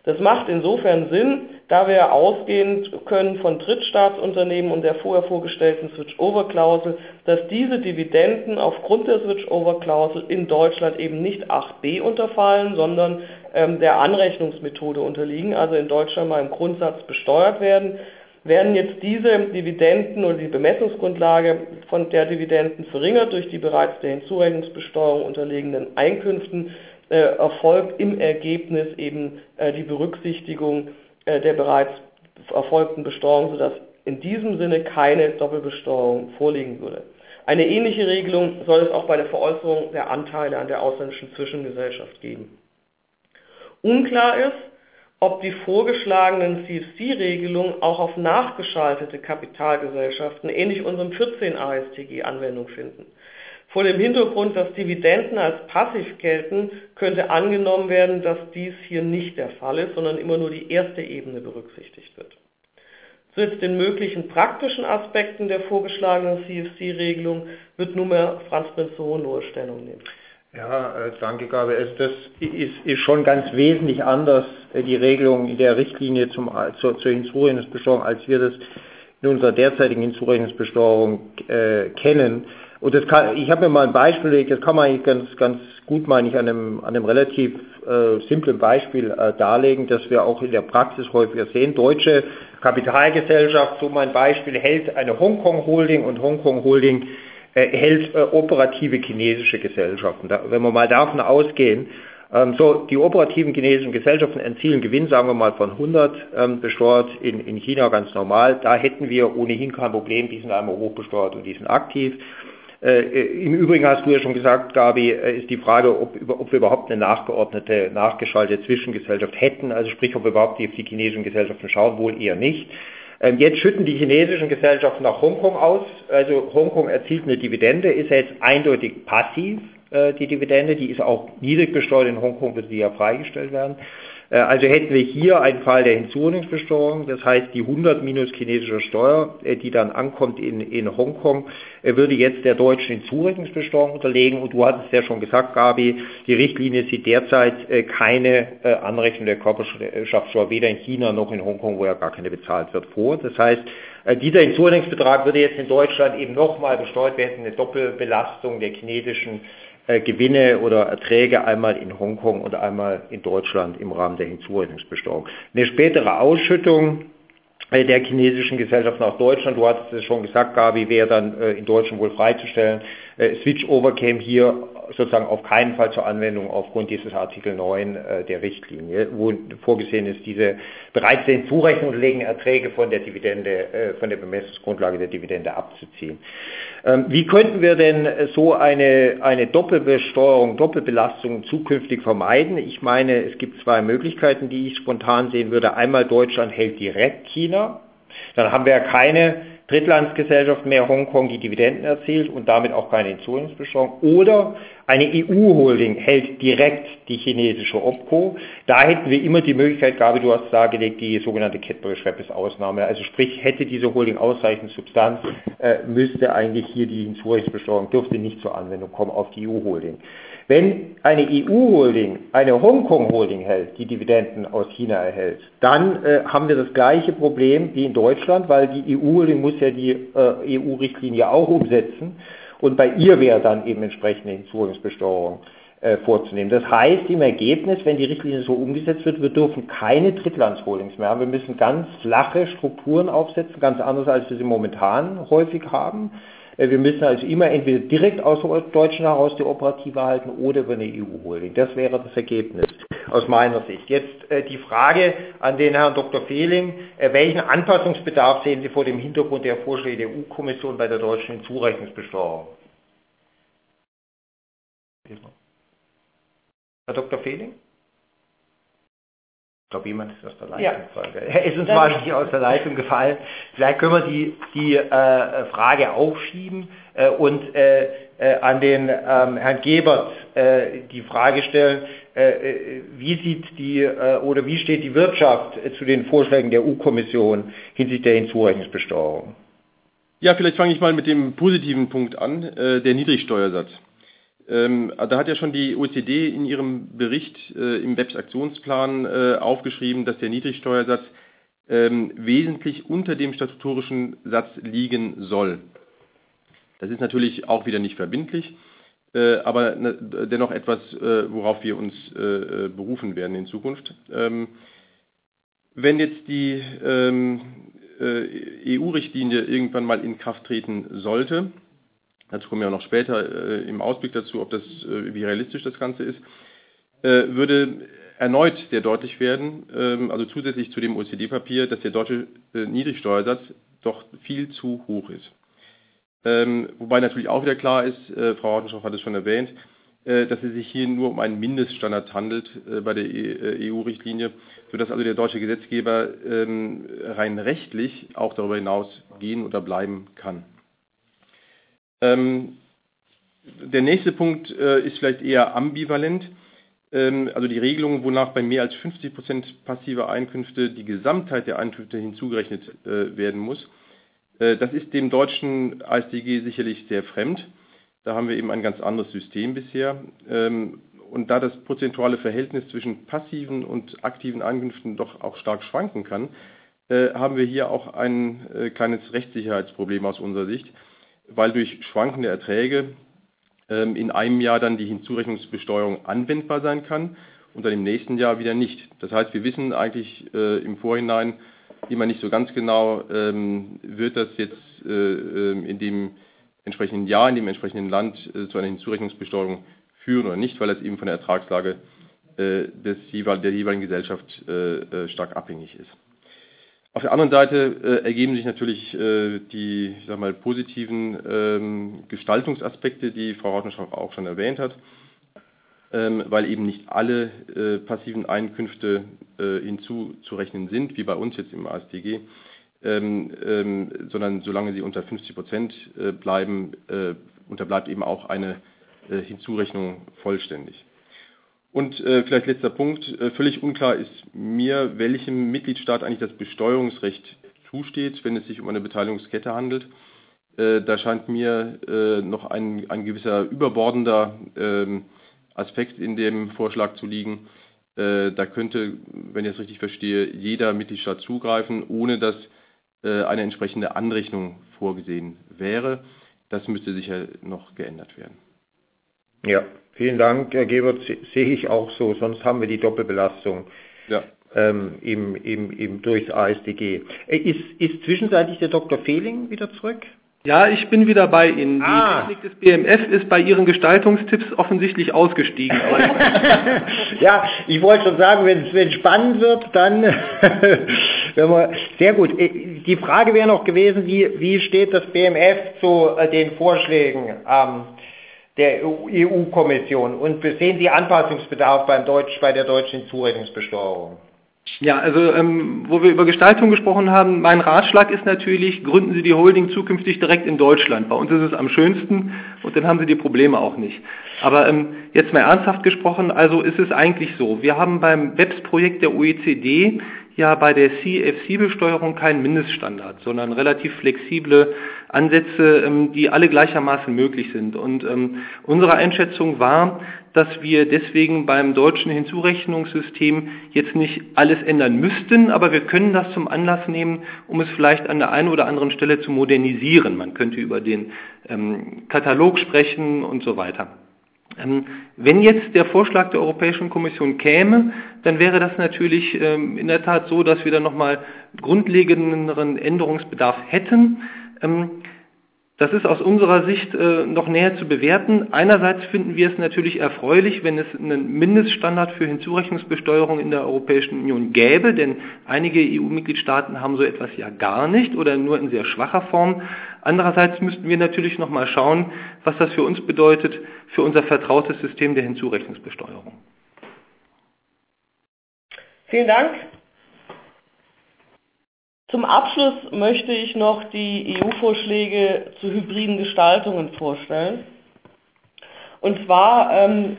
C: Das macht insofern Sinn, da wir ausgehen können von Drittstaatsunternehmen und der vorher vorgestellten Switch-Over-Klausel, dass diese Dividenden aufgrund der Switch-Over-Klausel in Deutschland eben nicht 8b unterfallen, sondern ähm, der Anrechnungsmethode unterliegen, also in Deutschland mal im Grundsatz besteuert werden. Werden jetzt diese Dividenden oder die Bemessungsgrundlage von der Dividenden verringert durch die bereits der Hinzurechnungsbesteuerung unterliegenden Einkünften, erfolgt im Ergebnis eben äh, die Berücksichtigung äh, der bereits erfolgten Besteuerung, sodass in diesem Sinne keine Doppelbesteuerung vorliegen würde. Eine ähnliche Regelung soll es auch bei der Veräußerung der Anteile an der ausländischen Zwischengesellschaft geben. Unklar ist, ob die vorgeschlagenen CFC-Regelungen auch auf nachgeschaltete Kapitalgesellschaften ähnlich unserem 14 ASTG Anwendung finden. Vor dem Hintergrund, dass Dividenden als passiv gelten, könnte angenommen werden, dass dies hier nicht der Fall ist, sondern immer nur die erste Ebene berücksichtigt wird. Zu den möglichen praktischen Aspekten der vorgeschlagenen CFC-Regelung wird nunmehr Franz Prinz Hohenlohe Stellung nehmen.
B: Ja, äh, danke, Gabe. Also das ist, ist, schon ganz wesentlich anders, äh, die Regelung in der Richtlinie zum, zur, zur Hinzurechnungsbesteuerung, als wir das in unserer derzeitigen Hinzurechnungsbesteuerung äh, kennen. Und das kann, ich habe mir mal ein Beispiel, das kann man eigentlich ganz, ganz gut, meine ich, an einem, an einem relativ äh, simplen Beispiel äh, darlegen, dass wir auch in der Praxis häufiger sehen. Deutsche Kapitalgesellschaft, so mein Beispiel, hält eine Hongkong Holding und Hongkong Holding äh, hält äh, operative chinesische Gesellschaften. Da, wenn wir mal davon ausgehen, ähm, so, die operativen chinesischen Gesellschaften erzielen Gewinn, sagen wir mal, von 100 ähm, besteuert in, in China ganz normal. Da hätten wir ohnehin kein Problem, die sind einmal hochbesteuert und die sind aktiv. Äh, Im Übrigen hast du ja schon gesagt, Gabi, äh, ist die Frage, ob, ob, wir überhaupt eine nachgeordnete, nachgeschaltete Zwischengesellschaft hätten, also sprich, ob wir überhaupt auf die chinesischen Gesellschaften schauen, wohl eher nicht. Ähm, jetzt schütten die chinesischen Gesellschaften nach Hongkong aus, also Hongkong erzielt eine Dividende, ist jetzt eindeutig passiv, äh, die Dividende, die ist auch niedrig besteuert, in Hongkong wird sie ja freigestellt werden. Äh, also hätten wir hier einen Fall der Hinzurechnungsbesteuerung, das heißt die 100 minus chinesische Steuer, äh, die dann ankommt in, in Hongkong, äh, würde jetzt der deutschen Hinzurechnungsbesteuerung unterlegen. Und du hattest ja schon gesagt, Gabi, die Richtlinie sieht derzeit keine Anrechnung der Körperschaftssteuer weder in China noch in Hongkong, wo ja gar keine bezahlt wird, vor. Das heißt, dieser Hinzurechnungsbetrag würde jetzt in Deutschland eben nochmal besteuert werden, eine Doppelbelastung der chinesischen äh, Gewinne oder Erträge einmal in Hongkong und einmal in Deutschland im Rahmen der Hinzurechnungsbesteuerung. Eine spätere Ausschüttung äh, der chinesischen Gesellschaft nach Deutschland, du hattest es schon gesagt, Gabi, wäre dann äh, in Deutschland wohl freizustellen. Äh, Switch-Over käme hier sozusagen auf keinen Fall zur Anwendung aufgrund dieses Artikel 9 äh, der Richtlinie, wo vorgesehen ist, diese bereits den zurechnungslegenden Erträge von der Dividende, äh, von der Bemessungsgrundlage der Dividende abzuziehen. Ähm, wie könnten wir denn so eine, eine Doppelbesteuerung, Doppelbelastung zukünftig vermeiden? Ich meine, es gibt zwei Möglichkeiten, die ich spontan sehen würde. Einmal Deutschland hält direkt China. Dann haben wir ja keine Drittlandsgesellschaft mehr Hongkong die Dividenden erzielt und damit auch keine Hinzurechnungsbesteuerung. Oder eine EU-Holding hält direkt die chinesische OPCO. Da hätten wir immer die Möglichkeit, Gabi, du hast dargelegt, die sogenannte Cadbury-Schweppes-Ausnahme. Also sprich, hätte diese Holding ausreichend Substanz, äh, müsste eigentlich hier die Hinzurechnungsbesteuerung, dürfte nicht zur Anwendung kommen auf die EU-Holding. Wenn eine EU-Holding eine Hongkong-Holding hält, die Dividenden aus China erhält, dann äh, haben wir das gleiche Problem wie in Deutschland, weil die EU-Holding muss ja die äh, EU-Richtlinie auch umsetzen und bei ihr wäre dann eben entsprechende Hinzurechnungsbesteuerung äh, vorzunehmen. Das heißt im Ergebnis, wenn die Richtlinie so umgesetzt wird, wir dürfen keine Drittlandsholdings mehr haben. Wir müssen ganz flache Strukturen aufsetzen, ganz anders als wir sie momentan häufig haben. Äh, wir müssen also immer entweder direkt aus Deutschland heraus die Operative halten oder über eine EU-Holding. Das wäre das Ergebnis aus meiner Sicht. Jetzt äh, die Frage an den Herrn Dr. Fehling. Äh, welchen Anpassungsbedarf sehen Sie vor dem Hintergrund der Vorschläge der EU-Kommission bei der deutschen Hinzurechnungsbesteuerung? Herr Dr. Fehling? Ich glaube, jemand ist aus der Leitung ja. Er ist uns mal nicht aus der Leitung gefallen. Vielleicht können wir die, die äh, Frage aufschieben äh, und äh, äh an den ähm, Herrn Gebert äh, die Frage stellen, äh, wie sieht die oder wie steht die Wirtschaft zu den Vorschlägen der EU-Kommission hinsichtlich der Hinzurechnungsbesteuerung?
D: Ja, vielleicht fange ich mal mit dem positiven Punkt an, der Niedrigsteuersatz. Ähm, da hat ja schon die OECD in ihrem Bericht äh, im BEPS-Aktionsplan äh, aufgeschrieben, dass der Niedrigsteuersatz ähm, wesentlich unter dem statutorischen Satz liegen soll. Das ist natürlich auch wieder nicht verbindlich, äh, aber ne, dennoch etwas, äh, worauf wir uns äh, äh, berufen werden in Zukunft. Ähm, wenn jetzt die ähm, EU-Richtlinie irgendwann mal in Kraft treten sollte, Dazu kommen wir auch noch später äh, im Ausblick dazu, ob das, äh, wie realistisch das Ganze ist, äh, würde erneut sehr deutlich werden, ähm, also zusätzlich zu dem OECD-Papier, dass der deutsche Niedrigsteuersatz doch viel zu hoch ist. Ähm, wobei natürlich auch wieder klar ist, Frau Rautenschau hat es schon erwähnt, äh, dass es sich hier nur um einen Mindeststandard handelt bei der EU-Richtlinie, sodass also der deutsche Gesetzgeber ähm, rein rechtlich auch darüber hinaus gehen oder bleiben kann. Ähm, der nächste Punkt äh, ist vielleicht eher ambivalent. Ähm, also die Regelung, wonach bei mehr als 50 Prozent passiver Einkünfte die Gesamtheit der Einkünfte hinzugerechnet äh, werden muss. Äh, das ist dem deutschen ASDG sicherlich sehr fremd. Da haben wir eben ein ganz anderes System bisher. Ähm, und da das prozentuale Verhältnis zwischen passiven und aktiven Einkünften doch auch stark schwanken kann, äh, haben wir hier auch ein äh, kleines Rechtssicherheitsproblem aus unserer Sicht. Weil durch schwankende Erträge ähm, in einem Jahr dann die Hinzurechnungsbesteuerung anwendbar sein kann und dann im nächsten Jahr wieder nicht. Das heißt, wir wissen eigentlich äh, im Vorhinein immer nicht so ganz genau, ähm, wird das jetzt äh, ähm, in dem entsprechenden Jahr, in dem entsprechenden Land äh, zu einer Hinzurechnungsbesteuerung führen oder nicht, weil das eben von der Ertragslage des, der jeweiligen Gesellschaft stark abhängig ist. Auf der anderen Seite äh, ergeben sich natürlich äh, die ich sag mal, positiven ähm, Gestaltungsaspekte, die Frau Rautenschau auch schon erwähnt hat, ähm, weil eben nicht alle äh, passiven Einkünfte äh, hinzuzurechnen sind, wie bei uns jetzt im ASDG, ähm, ähm, sondern solange sie unter 50 Prozent äh, bleiben, äh, unterbleibt eben auch eine Hinzurechnung vollständig. Und äh, vielleicht letzter Punkt, äh, völlig unklar ist mir, welchem Mitgliedstaat eigentlich das Besteuerungsrecht zusteht, wenn es sich um eine Beteiligungskette handelt. Äh, da scheint mir äh, noch ein, ein gewisser überbordender ähm, Aspekt in dem Vorschlag zu liegen. Äh, da könnte, wenn ich das richtig verstehe, jeder Mitgliedstaat zugreifen, ohne dass eine entsprechende Anrechnung vorgesehen wäre. Das müsste sicher noch geändert werden.
B: Ja, Vielen Dank, Herr Gebert, sehe ich auch so, sonst haben wir die Doppelbelastung ja. ähm, im, im, im, durchs ASDG. Äh, ist, ist zwischenzeitlich der Dr. Fehling wieder zurück?
E: Ja, ich bin wieder bei Ihnen. Ah. Die Technik des BMF ist bei Ihren Gestaltungstipps offensichtlich ausgestiegen.
B: ja, ich wollte schon sagen, wenn es spannend wird, dann wenn wir, sehr gut. Äh, die Frage wäre noch gewesen, wie, wie steht das BMF zu äh, den Vorschlägen? Ähm, der EU-Kommission und sehen Sie Anpassungsbedarf beim Deutsch, bei der deutschen Hinzurechnungsbesteuerung?
E: Ja, also ähm, wo wir über Gestaltung gesprochen haben, mein Ratschlag ist natürlich, gründen Sie die Holding zukünftig direkt in Deutschland. Bei uns ist es am schönsten und dann haben Sie die Probleme auch nicht. Aber ähm, jetzt mal ernsthaft gesprochen, also ist es eigentlich so, wir haben beim BEPS-Projekt der OECD ja bei der CFC-Besteuerung keinen Mindeststandard, sondern relativ flexible Ansätze, ähm, die alle gleichermaßen möglich sind. Und ähm, unsere Einschätzung war, dass wir deswegen beim deutschen Hinzurechnungssystem jetzt nicht alles ändern müssten, aber wir können das zum Anlass nehmen, um es vielleicht an der einen oder anderen Stelle zu modernisieren. Man könnte über den ähm, Katalog sprechen und so weiter. Wenn jetzt der Vorschlag der Europäischen Kommission käme, dann wäre das natürlich in der Tat so, dass wir dann nochmal grundlegenderen Änderungsbedarf hätten. Ähm, das ist aus unserer Sicht äh, noch näher zu bewerten. Einerseits finden wir es natürlich erfreulich, wenn es einen Mindeststandard für Hinzurechnungsbesteuerung in der Europäischen Union gäbe, denn einige EU-Mitgliedstaaten haben so etwas ja gar nicht oder nur in sehr schwacher Form. Andererseits müssten wir natürlich noch mal schauen, was das für uns bedeutet, für unser vertrautes System der Hinzurechnungsbesteuerung.
C: Vielen Dank. Zum Abschluss möchte ich noch die EU-Vorschläge zu hybriden Gestaltungen vorstellen. Und zwar ähm,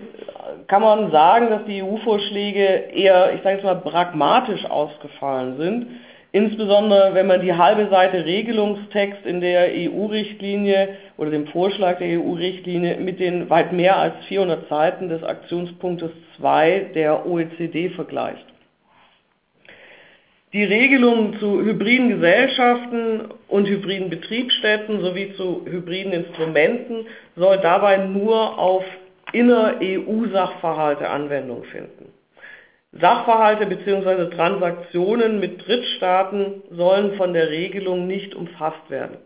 C: kann man sagen, dass die EU-Vorschläge eher, ich sage jetzt mal, pragmatisch ausgefallen sind. Insbesondere wenn man die halbe Seite Regelungstext in der EU-Richtlinie oder dem Vorschlag der EU-Richtlinie mit den weit mehr als 400 Seiten des Aktionspunktes 2 der OECD vergleicht. Die Regelungen zu hybriden Gesellschaften und hybriden Betriebsstätten sowie zu hybriden Instrumenten soll dabei nur auf inner-EU-Sachverhalte Anwendung finden. Sachverhalte bzw. Transaktionen mit Drittstaaten sollen von der Regelung nicht umfasst werden.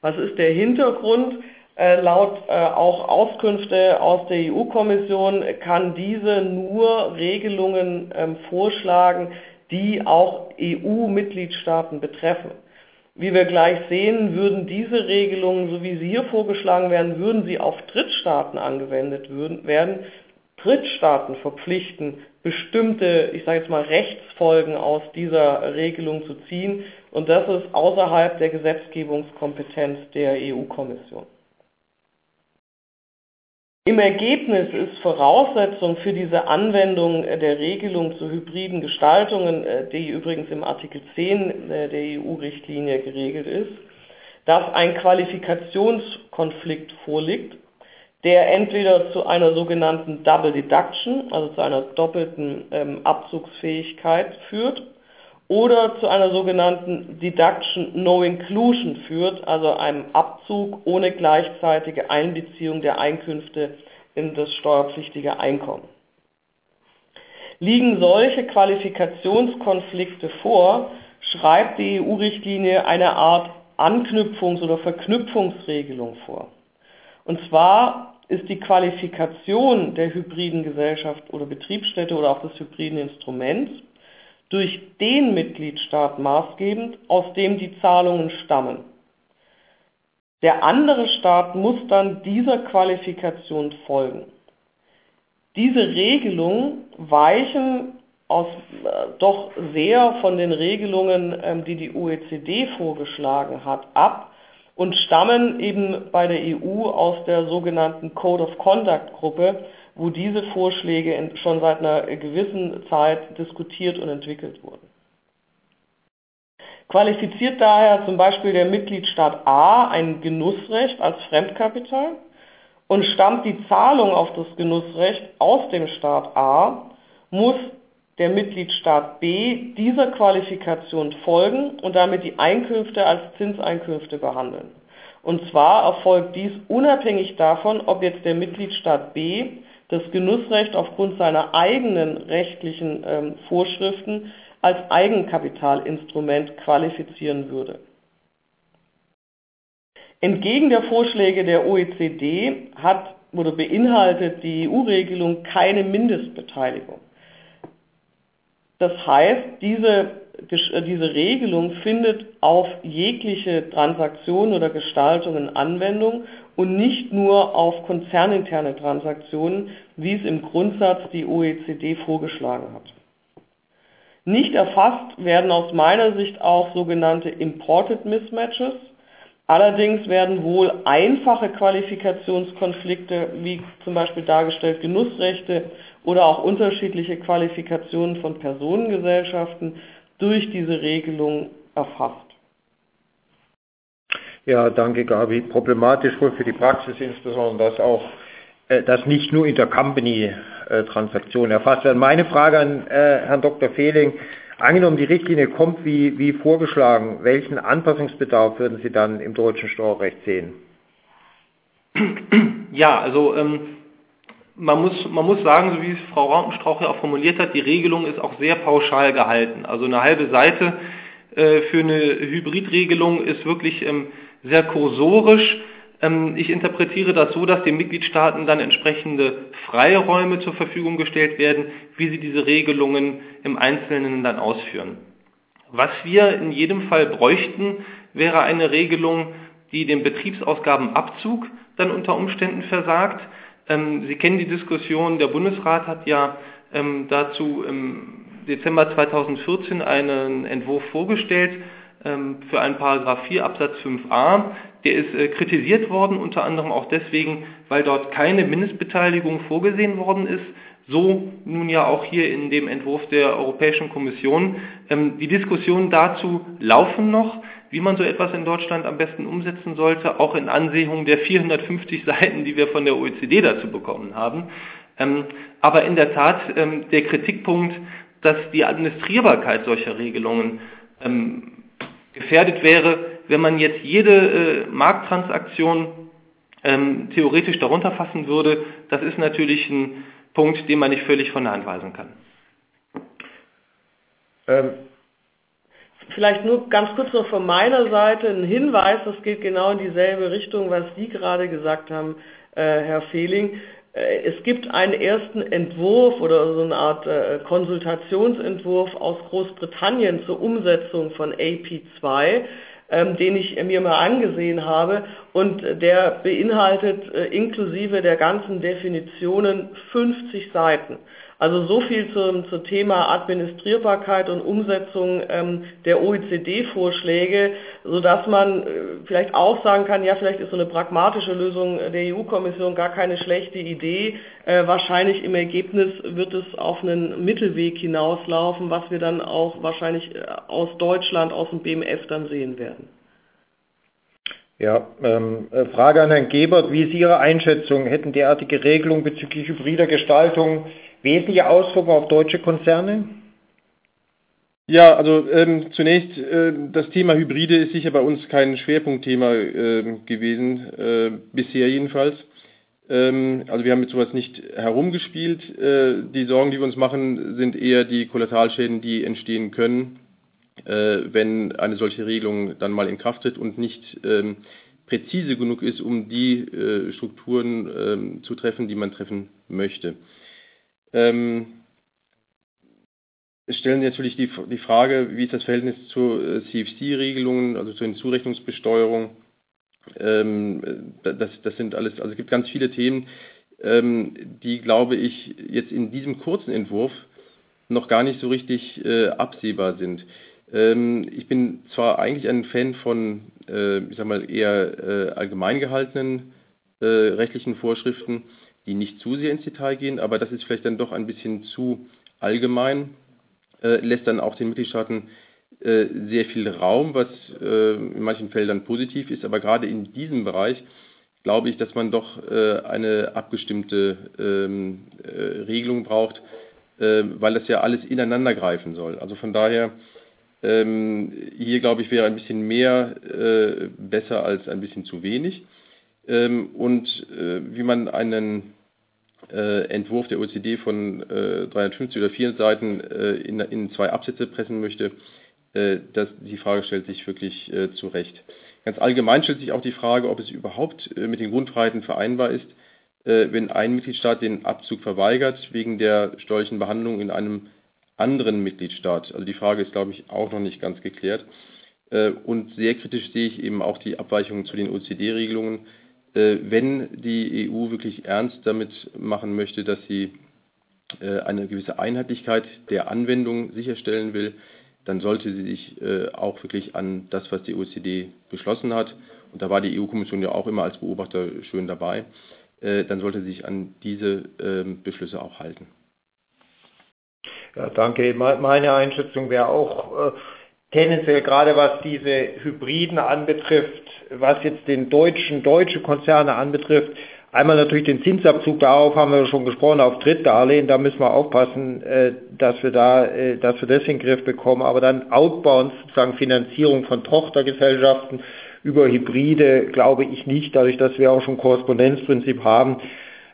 C: Was ist der Hintergrund? Äh, laut äh, auch Auskünfte aus der EU-Kommission kann diese nur Regelungen ähm, vorschlagen, die auch EU-Mitgliedstaaten betreffen. Wie wir gleich sehen, würden diese Regelungen, so wie sie hier vorgeschlagen werden, würden sie auf Drittstaaten angewendet werden. Drittstaaten verpflichten, bestimmte, ich sage jetzt mal, Rechtsfolgen aus dieser Regelung zu ziehen. Und das ist außerhalb der Gesetzgebungskompetenz der EU-Kommission. Im Ergebnis ist Voraussetzung für diese Anwendung der Regelung zu hybriden Gestaltungen, äh, die übrigens im Artikel 10 äh, der EU-Richtlinie geregelt ist, dass ein Qualifikationskonflikt vorliegt, der entweder zu einer sogenannten Double Deduction, also zu einer doppelten ähm, Abzugsfähigkeit führt, oder zu einer sogenannten Deduction No Inclusion führt, also einem Abzug ohne gleichzeitige Einbeziehung der Einkünfte in das steuerpflichtige Einkommen. Liegen solche Qualifikationskonflikte vor, schreibt die EU-Richtlinie eine Art Anknüpfungs- oder Verknüpfungsregelung vor. Und zwar ist die Qualifikation der hybriden Gesellschaft oder Betriebsstätte oder auch des hybriden Instruments durch den Mitgliedstaat maßgebend, aus dem die Zahlungen stammen. Der andere Staat muss dann dieser Qualifikation folgen. Diese Regelungen weichen aus, äh, doch sehr von den Regelungen, ähm, die die OECD vorgeschlagen hat, ab und stammen eben bei der EU aus der sogenannten Code of Conduct Gruppe, wo diese Vorschläge schon seit einer gewissen Zeit diskutiert und entwickelt wurden. Qualifiziert daher zum Beispiel der Mitgliedstaat A ein Genussrecht als Fremdkapital und stammt die Zahlung auf das Genussrecht aus dem Staat A, muss der Mitgliedstaat B dieser Qualifikation folgen und damit die Einkünfte als Zinseinkünfte behandeln. Und zwar erfolgt dies unabhängig davon, ob jetzt der Mitgliedstaat B das Genussrecht aufgrund seiner eigenen rechtlichen ähm, Vorschriften als Eigenkapitalinstrument qualifizieren würde. Entgegen der Vorschläge der OECD hat oder beinhaltet die EU-Regelung keine Mindestbeteiligung. Das heißt, diese, diese Regelung findet auf jegliche Transaktionen oder Gestaltungen Anwendung und nicht nur auf konzerninterne Transaktionen, wie es im Grundsatz die OECD vorgeschlagen hat. Nicht erfasst werden aus meiner Sicht auch sogenannte Imported Mismatches. Allerdings werden wohl einfache Qualifikationskonflikte, wie zum Beispiel dargestellt Genussrechte oder auch unterschiedliche Qualifikationen von Personengesellschaften, durch diese Regelung erfasst.
B: Ja, danke Gabi. Problematisch wohl für die Praxis insbesondere, dass auch äh, das nicht nur Intercompany-Transaktionen erfasst werden. Meine Frage an äh, Herrn Dr. Fehling, angenommen die Richtlinie kommt wie, wie vorgeschlagen, welchen Anpassungsbedarf würden Sie dann im deutschen Steuerrecht sehen?
E: Ja, also ähm, man, muss, man muss sagen, so wie es Frau Rautenstrauch ja auch formuliert hat, die Regelung ist auch sehr pauschal gehalten. Also eine halbe Seite äh, für eine Hybridregelung ist wirklich ähm, sehr kursorisch. Ähm, ich interpretiere das so, dass den Mitgliedstaaten dann entsprechende Freiräume zur Verfügung gestellt werden, wie sie diese Regelungen im Einzelnen dann ausführen. Was wir in jedem Fall bräuchten, wäre eine Regelung, die den Betriebsausgabenabzug dann unter Umständen versagt. Ähm, sie kennen die Diskussion, der Bundesrat hat ja dazu im Dezember 2014 einen Entwurf vorgestellt für einen Paragraph 4 Absatz 5a, der ist äh, kritisiert worden, unter anderem auch deswegen, weil dort keine Mindestbeteiligung vorgesehen worden ist. So nun ja auch hier in dem Entwurf der Europäischen Kommission. Ähm, die Diskussionen dazu laufen noch, wie man so etwas in Deutschland am besten umsetzen sollte, auch in Ansehung der 450 Seiten, die wir von der OECD dazu bekommen haben. Ähm, aber in der Tat ähm, der Kritikpunkt, dass die Administrierbarkeit solcher Regelungen gefährdet wäre, wenn man jetzt jede äh, Markttransaktion ähm, theoretisch darunter fassen würde, das ist natürlich ein Punkt, den man nicht völlig von der Hand weisen kann.
C: Ähm, Vielleicht nur ganz kurz noch von meiner Seite ein Hinweis, das geht genau in dieselbe Richtung, was Sie gerade gesagt haben, äh, Herr Fehling. Äh, es gibt einen ersten Entwurf oder so eine Art äh, Konsultationsentwurf aus Großbritannien zur Umsetzung von AP2 ähm, den ich mir mal angesehen habe und der beinhaltet äh, inklusive der ganzen Definitionen 50 Seiten. Also so viel zum, zum Thema Administrierbarkeit und Umsetzung ähm, der OECD-Vorschläge, sodass man äh, vielleicht auch sagen kann, ja, vielleicht ist so eine pragmatische Lösung der EU-Kommission gar keine schlechte Idee. Äh, wahrscheinlich im Ergebnis wird es auf einen Mittelweg hinauslaufen, was wir dann auch wahrscheinlich äh, aus Deutschland, aus dem BMF dann sehen werden.
B: Ja, ähm, äh, Frage an Herrn Gebert. Wie ist Ihre Einschätzung? Hätten derartige Regelungen bezüglich hybrider Gestaltung wesentliche Auswirkungen auf deutsche Konzerne?
D: Ja, also ähm, zunächst, äh, das Thema Hybride ist sicher bei uns kein Schwerpunktthema äh, gewesen, äh, bisher jedenfalls. Ähm, also wir haben mit sowas nicht herumgespielt. Äh, die Sorgen, die wir uns machen, sind eher die Kollateralschäden, die entstehen können, äh, wenn eine solche Regelung dann mal in Kraft tritt und nicht ähm, präzise genug ist, um die äh, Strukturen ähm, zu treffen, die man treffen möchte. Ähm, es stellen natürlich die, die Frage, wie ist das Verhältnis zu äh, CFC-Regelungen, also zu den Zurechnungsbesteuerungen. Ähm, das, das sind alles, also es gibt ganz viele Themen, ähm, die, glaube ich, jetzt in diesem kurzen Entwurf noch gar nicht so richtig äh, absehbar sind. Ähm, ich bin zwar eigentlich ein Fan von, äh, ich sag mal, eher äh, allgemein gehaltenen äh, rechtlichen Vorschriften, die nicht zu sehr ins Detail gehen, aber das ist vielleicht dann doch ein bisschen zu allgemein äh, lässt dann auch den Mitgliedstaaten äh, sehr viel Raum, was äh, in manchen Feldern positiv ist. Aber gerade in diesem Bereich glaube ich, dass man doch eine abgestimmte ähm, Regelung braucht, weil das ja alles ineinander greifen soll. Also von daher, ähm, hier glaube ich, wäre ein bisschen mehr besser als ein bisschen zu wenig. Ähm, und wie man einen äh, Entwurf der OECD von äh, 350 oder 400 Seiten äh, in, in, zwei Absätze pressen möchte, äh, das, die Frage stellt sich wirklich äh, zu Recht. Ganz allgemein stellt sich auch die Frage, ob es überhaupt äh, mit den Grundfreiheiten vereinbar ist, wenn ein Mitgliedstaat den Abzug verweigert wegen der steuerlichen Behandlung in einem anderen Mitgliedstaat. Also die Frage ist, glaube ich, auch noch nicht ganz geklärt. Und sehr kritisch sehe ich eben auch die Abweichungen zu den OECD-Regelungen, äh, wenn die EU wirklich ernst damit machen möchte, dass sie äh, eine gewisse Einheitlichkeit der Anwendung sicherstellen will, dann sollte sie sich äh, auch wirklich an das, was die OECD beschlossen hat, und da war die EU-Kommission ja auch immer als Beobachter schön dabei, dann sollte sie sich an diese ähm, Beschlüsse auch halten.
B: Ja, danke. Meine Einschätzung wäre auch tendenziell gerade was diese Hybriden anbetrifft, was jetzt den deutschen, deutsche Konzerne anbetrifft, einmal natürlich den Zinsabzug, darauf haben wir schon gesprochen, auf Drittdarlehen, da müssen wir aufpassen, äh, dass wir da, äh, dass wir das in den Griff bekommen, aber dann Outbound, sozusagen Finanzierung von Tochtergesellschaften über Hybride, glaube ich nicht, dadurch, dass wir auch schon Korrespondenzprinzip haben,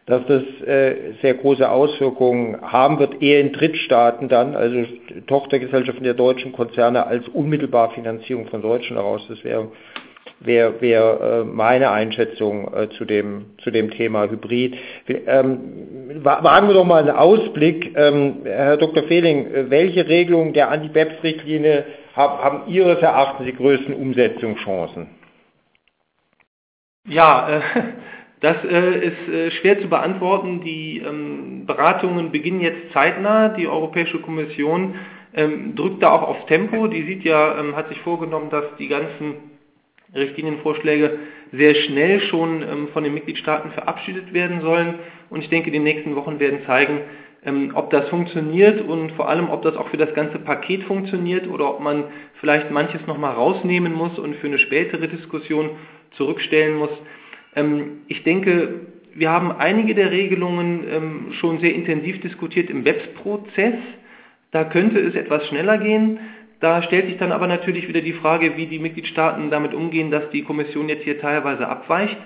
B: dass das äh, sehr große Auswirkungen haben wird, eher in Drittstaaten dann, also Tochtergesellschaften der deutschen Konzerne als unmittelbar Finanzierung von Deutschen heraus. Das wäre wäre wär, äh, meine Einschätzung äh, zu, dem, zu dem Thema Hybrid. Ähm, wagen wir doch mal einen Ausblick. Ähm, Herr Dr. Fehling, äh, welche Regelungen der Anti-BEPS-Richtlinie haben, haben Ihres Erachtens die größten Umsetzungschancen?
E: Ja, äh, das äh, ist äh, schwer zu beantworten. Die ähm, Beratungen beginnen jetzt zeitnah. Die Europäische Kommission ähm, drückt da auch aufs Tempo. Die sieht ja, ähm, hat sich vorgenommen, dass die ganzen Richtlinienvorschläge sehr schnell schon ähm, von den Mitgliedstaaten verabschiedet werden sollen. Und ich denke, die nächsten Wochen werden zeigen, ähm, ob das funktioniert und vor allem, ob das auch für das ganze Paket funktioniert oder ob man vielleicht manches nochmal rausnehmen muss und für eine spätere Diskussion zurückstellen muss. Ähm, ich denke, wir haben einige der Regelungen schon sehr intensiv diskutiert im BEPS-Prozess. Da könnte es etwas schneller gehen. Da stellt sich dann aber natürlich wieder die Frage, wie die Mitgliedstaaten damit umgehen, dass die Kommission jetzt hier teilweise abweicht,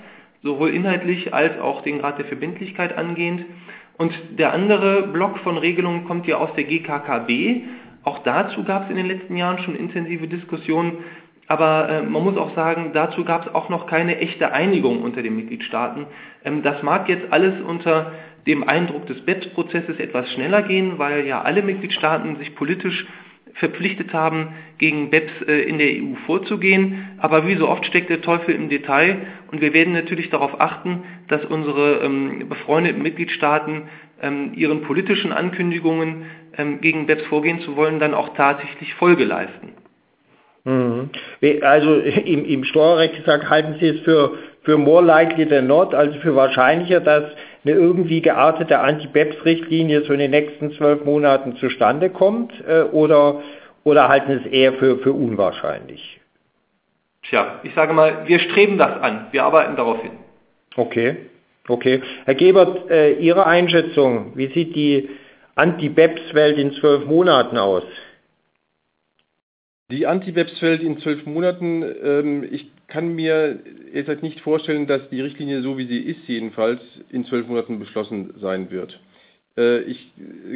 E: sowohl inhaltlich als auch den Grad der Verbindlichkeit angehend. Und der andere Block von Regelungen kommt ja aus der GKKB. Auch dazu gab es in den letzten Jahren schon intensive Diskussionen. Aber äh, man muss auch sagen, dazu gab es auch noch keine echte Einigung unter den Mitgliedstaaten. Ähm, das mag jetzt alles unter dem Eindruck des BEPS-Prozesses etwas schneller gehen, weil ja alle Mitgliedstaaten sich politisch verpflichtet haben, gegen BEPS äh, in der EU vorzugehen. Aber wie so oft steckt der Teufel im Detail und wir werden natürlich darauf achten, dass unsere ähm, befreundeten Mitgliedstaaten ähm, ihren politischen Ankündigungen ähm, gegen BEPS vorgehen zu wollen, dann auch tatsächlich Folge leisten.
B: Mhm. Also im, Steuerrecht gesagt, halten Sie es für, für more likely than not, also für wahrscheinlicher, dass eine irgendwie geartete Anti-BEPS-Richtlinie so in den nächsten zwölf Monaten zustande kommt äh, oder, oder halten es eher für, für unwahrscheinlich?
E: Tja, ich sage mal, wir streben das an. Wir arbeiten darauf hin.
B: Okay, okay. Herr Gebert, äh, Ihre Einschätzung, wie sieht die Anti-BEPS-Welt in zwölf Monaten aus?
D: Die Anti-BEPS-Feld in zwölf Monaten, ähm, ich kann mir jetzt halt nicht vorstellen, dass die Richtlinie, so wie sie ist jedenfalls, in zwölf Monaten beschlossen sein wird. Äh, ich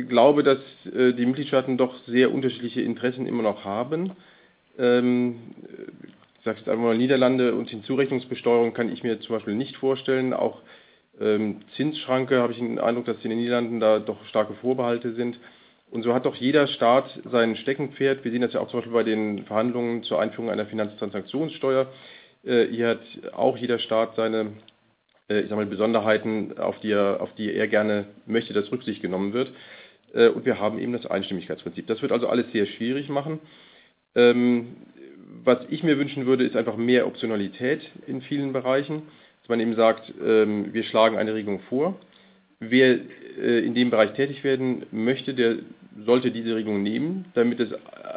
D: glaube, dass äh, die Mitgliedstaaten doch sehr unterschiedliche Interessen immer noch haben. Ähm, ich sage jetzt einfach mal Niederlande und Hinzurechnungsbesteuerung kann ich mir zum Beispiel nicht vorstellen. Auch ähm, Zinsschranke habe ich den Eindruck, dass in den Niederlanden da doch starke Vorbehalte sind. Und so hat doch jeder Staat sein Steckenpferd. Wir sehen das ja auch zum Beispiel bei den Verhandlungen zur Einführung einer Finanztransaktionssteuer. Äh, hier hat auch jeder Staat seine äh, ich sag mal, Besonderheiten, auf die, er, auf die er gerne möchte, dass Rücksicht genommen wird. Äh, und wir haben eben das Einstimmigkeitsprinzip. Das wird also alles sehr schwierig machen. Ähm, was ich mir wünschen würde, ist einfach mehr Optionalität in vielen Bereichen, dass man eben sagt, ähm, wir schlagen eine Regelung vor. Wer in dem Bereich tätig werden möchte, der sollte diese Regelung nehmen, damit es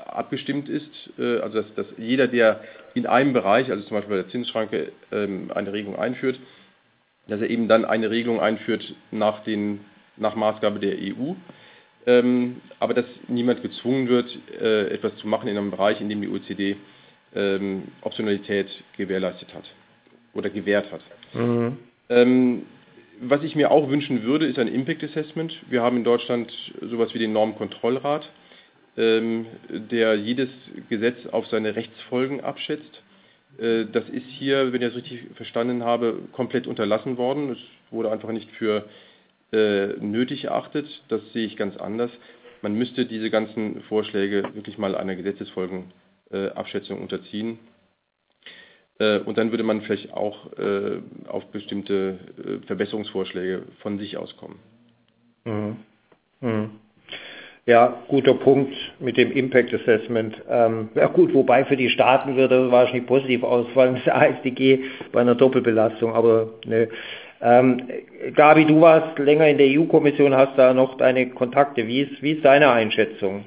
D: abgestimmt ist, also dass, dass jeder, der in einem Bereich, also zum Beispiel bei der Zinsschranke, ähm, eine Regelung einführt, dass er eben dann eine Regelung einführt nach, den, nach Maßgabe der EU, ähm, aber dass niemand gezwungen wird, äh, etwas zu machen in einem Bereich, in dem die OECD ähm, Optionalität gewährleistet hat oder gewährt hat. Mhm. Was ich mir auch wünschen würde, ist ein Impact Assessment. Wir haben in Deutschland sowas wie den Normkontrollrat, ähm, der jedes Gesetz auf seine Rechtsfolgen abschätzt. Äh, das ist hier, wenn ich das richtig verstanden habe, komplett unterlassen worden. Es wurde einfach nicht für äh, nötig erachtet. Das sehe ich ganz anders. Man müsste diese ganzen Vorschläge wirklich mal einer Gesetzesfolgenabschätzung unterziehen. Äh, und dann würde man vielleicht auch auf bestimmte Verbesserungsvorschläge von sich auskommen. Mhm.
B: Mhm. Ja, guter Punkt mit dem Impact Assessment. Ähm, ja gut, wobei für die Staaten würde das wahrscheinlich positiv ausfallen, das ASDG bei einer Doppelbelastung, aber ne. Ähm, Gabi, du warst länger in der EU-Kommission, hast da noch deine Kontakte. Wie ist, wie ist deine Einschätzung?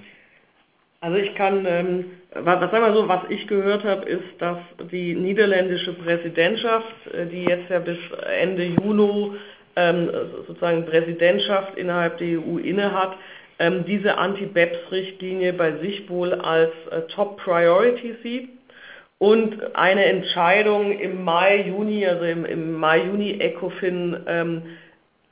C: Also ich kann, ähm, was, sagen wir so, was ich gehört habe, ist, dass die niederländische Präsidentschaft, äh, die jetzt ja bis Ende Juni ähm, sozusagen Präsidentschaft innerhalb der EU innehat, ähm, diese Anti-BEPS-Richtlinie bei sich wohl als äh, Top Priority sieht und eine Entscheidung im Mai, Juni, also im, im Mai, Juni ECOFIN ähm,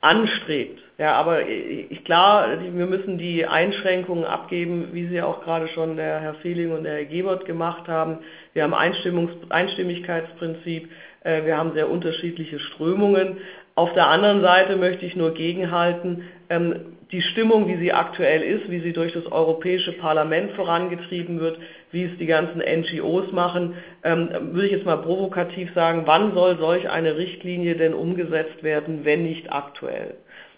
C: anstrebt. Ja, aber ich, klar, wir müssen die Einschränkungen abgeben, wie sie auch gerade schon der Herr Feeling und der Herr Gebert gemacht haben. Wir haben Einstimmungs Einstimmigkeitsprinzip, äh, wir haben sehr unterschiedliche Strömungen. Auf der anderen Seite möchte ich nur gegenhalten, ähm, die Stimmung, wie sie aktuell ist, wie sie durch das Europäische Parlament vorangetrieben wird, wie es die ganzen NGOs machen, ähm, würde ich jetzt mal provokativ sagen, wann soll solch eine Richtlinie denn umgesetzt werden, wenn nicht aktuell?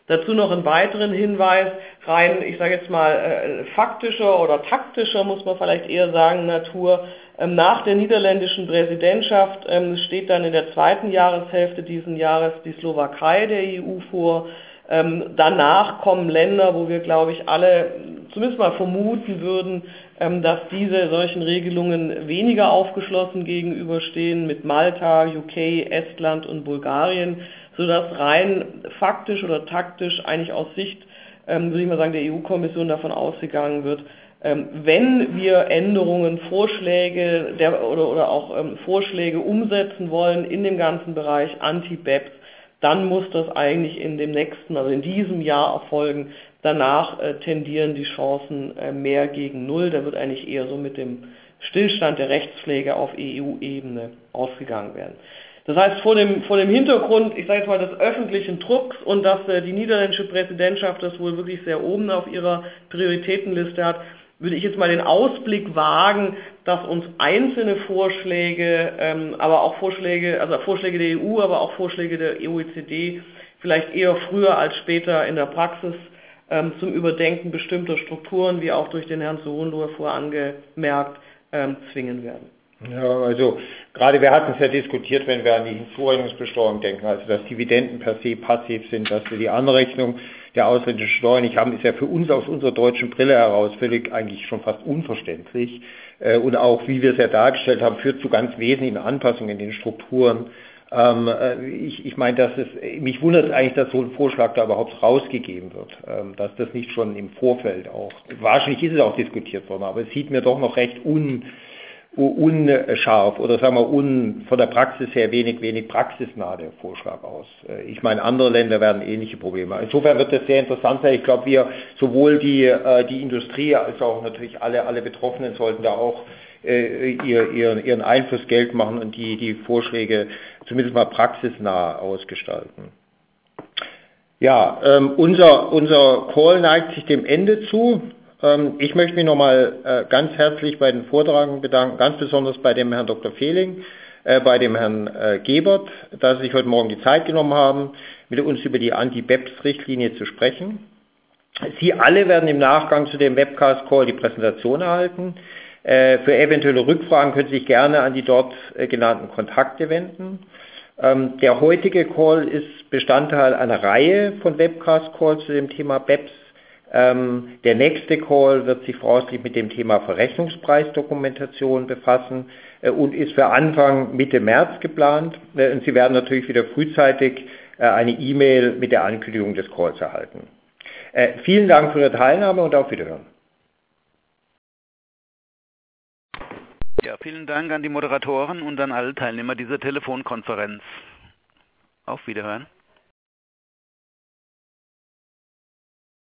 C: Dazu noch einen weiteren Hinweis, rein, ich sage jetzt mal, äh, faktischer oder taktischer, muss man vielleicht eher sagen, Natur. Ähm, nach der niederländischen Präsidentschaft ähm, steht dann in der zweiten Jahreshälfte diesen Jahres die Slowakei der EU vor. Ähm, danach kommen Länder, wo wir, glaube ich, alle zumindest mal vermuten würden, dass diese solchen Regelungen weniger aufgeschlossen gegenüberstehen mit Malta, UK, Estland und Bulgarien, sodass rein faktisch oder taktisch eigentlich aus Sicht, ähm, würde ich mal sagen, der EU-Kommission davon ausgegangen wird, ähm, wenn wir Änderungen, Vorschläge der, oder, oder auch ähm, Vorschläge umsetzen wollen in dem ganzen Bereich Anti-BEPS, dann muss das eigentlich in dem nächsten, also in diesem Jahr erfolgen. Danach äh, tendieren die Chancen äh, mehr gegen Null. Da wird eigentlich eher so mit dem Stillstand der Rechtspflege auf EU-Ebene ausgegangen werden. Das heißt, vor dem, vor dem Hintergrund, ich sage jetzt mal, des öffentlichen Drucks und dass äh, die niederländische Präsidentschaft das wohl wirklich sehr oben auf ihrer Prioritätenliste hat, würde ich jetzt mal den Ausblick wagen, dass uns einzelne Vorschläge, ähm, aber auch Vorschläge, also Vorschläge der EU, aber auch Vorschläge der OECD vielleicht eher früher als später in der Praxis ähm, zum Überdenken bestimmter Strukturen, wie auch durch den Herrn Sohnlohr vorangemerkt, ähm, zwingen werden.
B: Ja, also gerade wir hatten es ja diskutiert, wenn wir an die Hinzurechnungsbesteuerung denken, also dass Dividenden per se passiv sind, dass wir die Anrechnung der ausländischen Steuern nicht haben, ist ja für uns aus unserer deutschen Brille heraus völlig eigentlich schon fast unverständlich. Äh, und auch, wie wir es ja dargestellt haben, führt zu ganz wesentlichen Anpassungen in den Strukturen. Ähm, äh, ich, ich meine, dass es, mich wundert eigentlich, dass so ein Vorschlag da überhaupt rausgegeben wird, ähm, dass das nicht schon im Vorfeld auch, wahrscheinlich ist es auch diskutiert worden, aber es sieht mir doch noch recht un, unscharf oder sagen wir un, von der Praxis her wenig, wenig praxisnah der Vorschlag aus. Äh, ich meine, andere Länder werden ähnliche Probleme. Insofern wird das sehr interessant sein. Ich glaube, wir, sowohl die, äh, die Industrie als auch natürlich alle, alle Betroffenen sollten da auch äh, ihr, ihren, ihren Einfluss Geld machen und die, die Vorschläge zumindest mal praxisnah ausgestalten. Ja, ähm, unser, unser Call neigt sich dem Ende zu. Ähm, ich möchte mich nochmal äh, ganz herzlich bei den Vortragenden bedanken, ganz besonders bei dem Herrn Dr. Fehling, äh, bei dem Herrn äh, Gebert, dass Sie sich heute Morgen die Zeit genommen haben, mit uns über die Anti-BEPS-Richtlinie zu sprechen. Sie alle werden im Nachgang zu dem Webcast-Call die Präsentation erhalten. Für eventuelle Rückfragen können Sie sich gerne an die dort genannten Kontakte wenden. Ähm, der heutige Call ist Bestandteil einer Reihe von Webcast-Calls zu dem Thema BEPS. Ähm, der nächste Call wird sich voraussichtlich mit dem Thema Verrechnungspreisdokumentation befassen äh, und ist für Anfang Mitte März geplant. Äh, und Sie werden natürlich wieder frühzeitig äh, eine E-Mail mit der Ankündigung des Calls erhalten. Äh, vielen Dank für Ihre Teilnahme und auf Wiederhören.
A: Ja, vielen Dank an die Moderatoren und an alle Teilnehmer dieser Telefonkonferenz. Auf Wiederhören.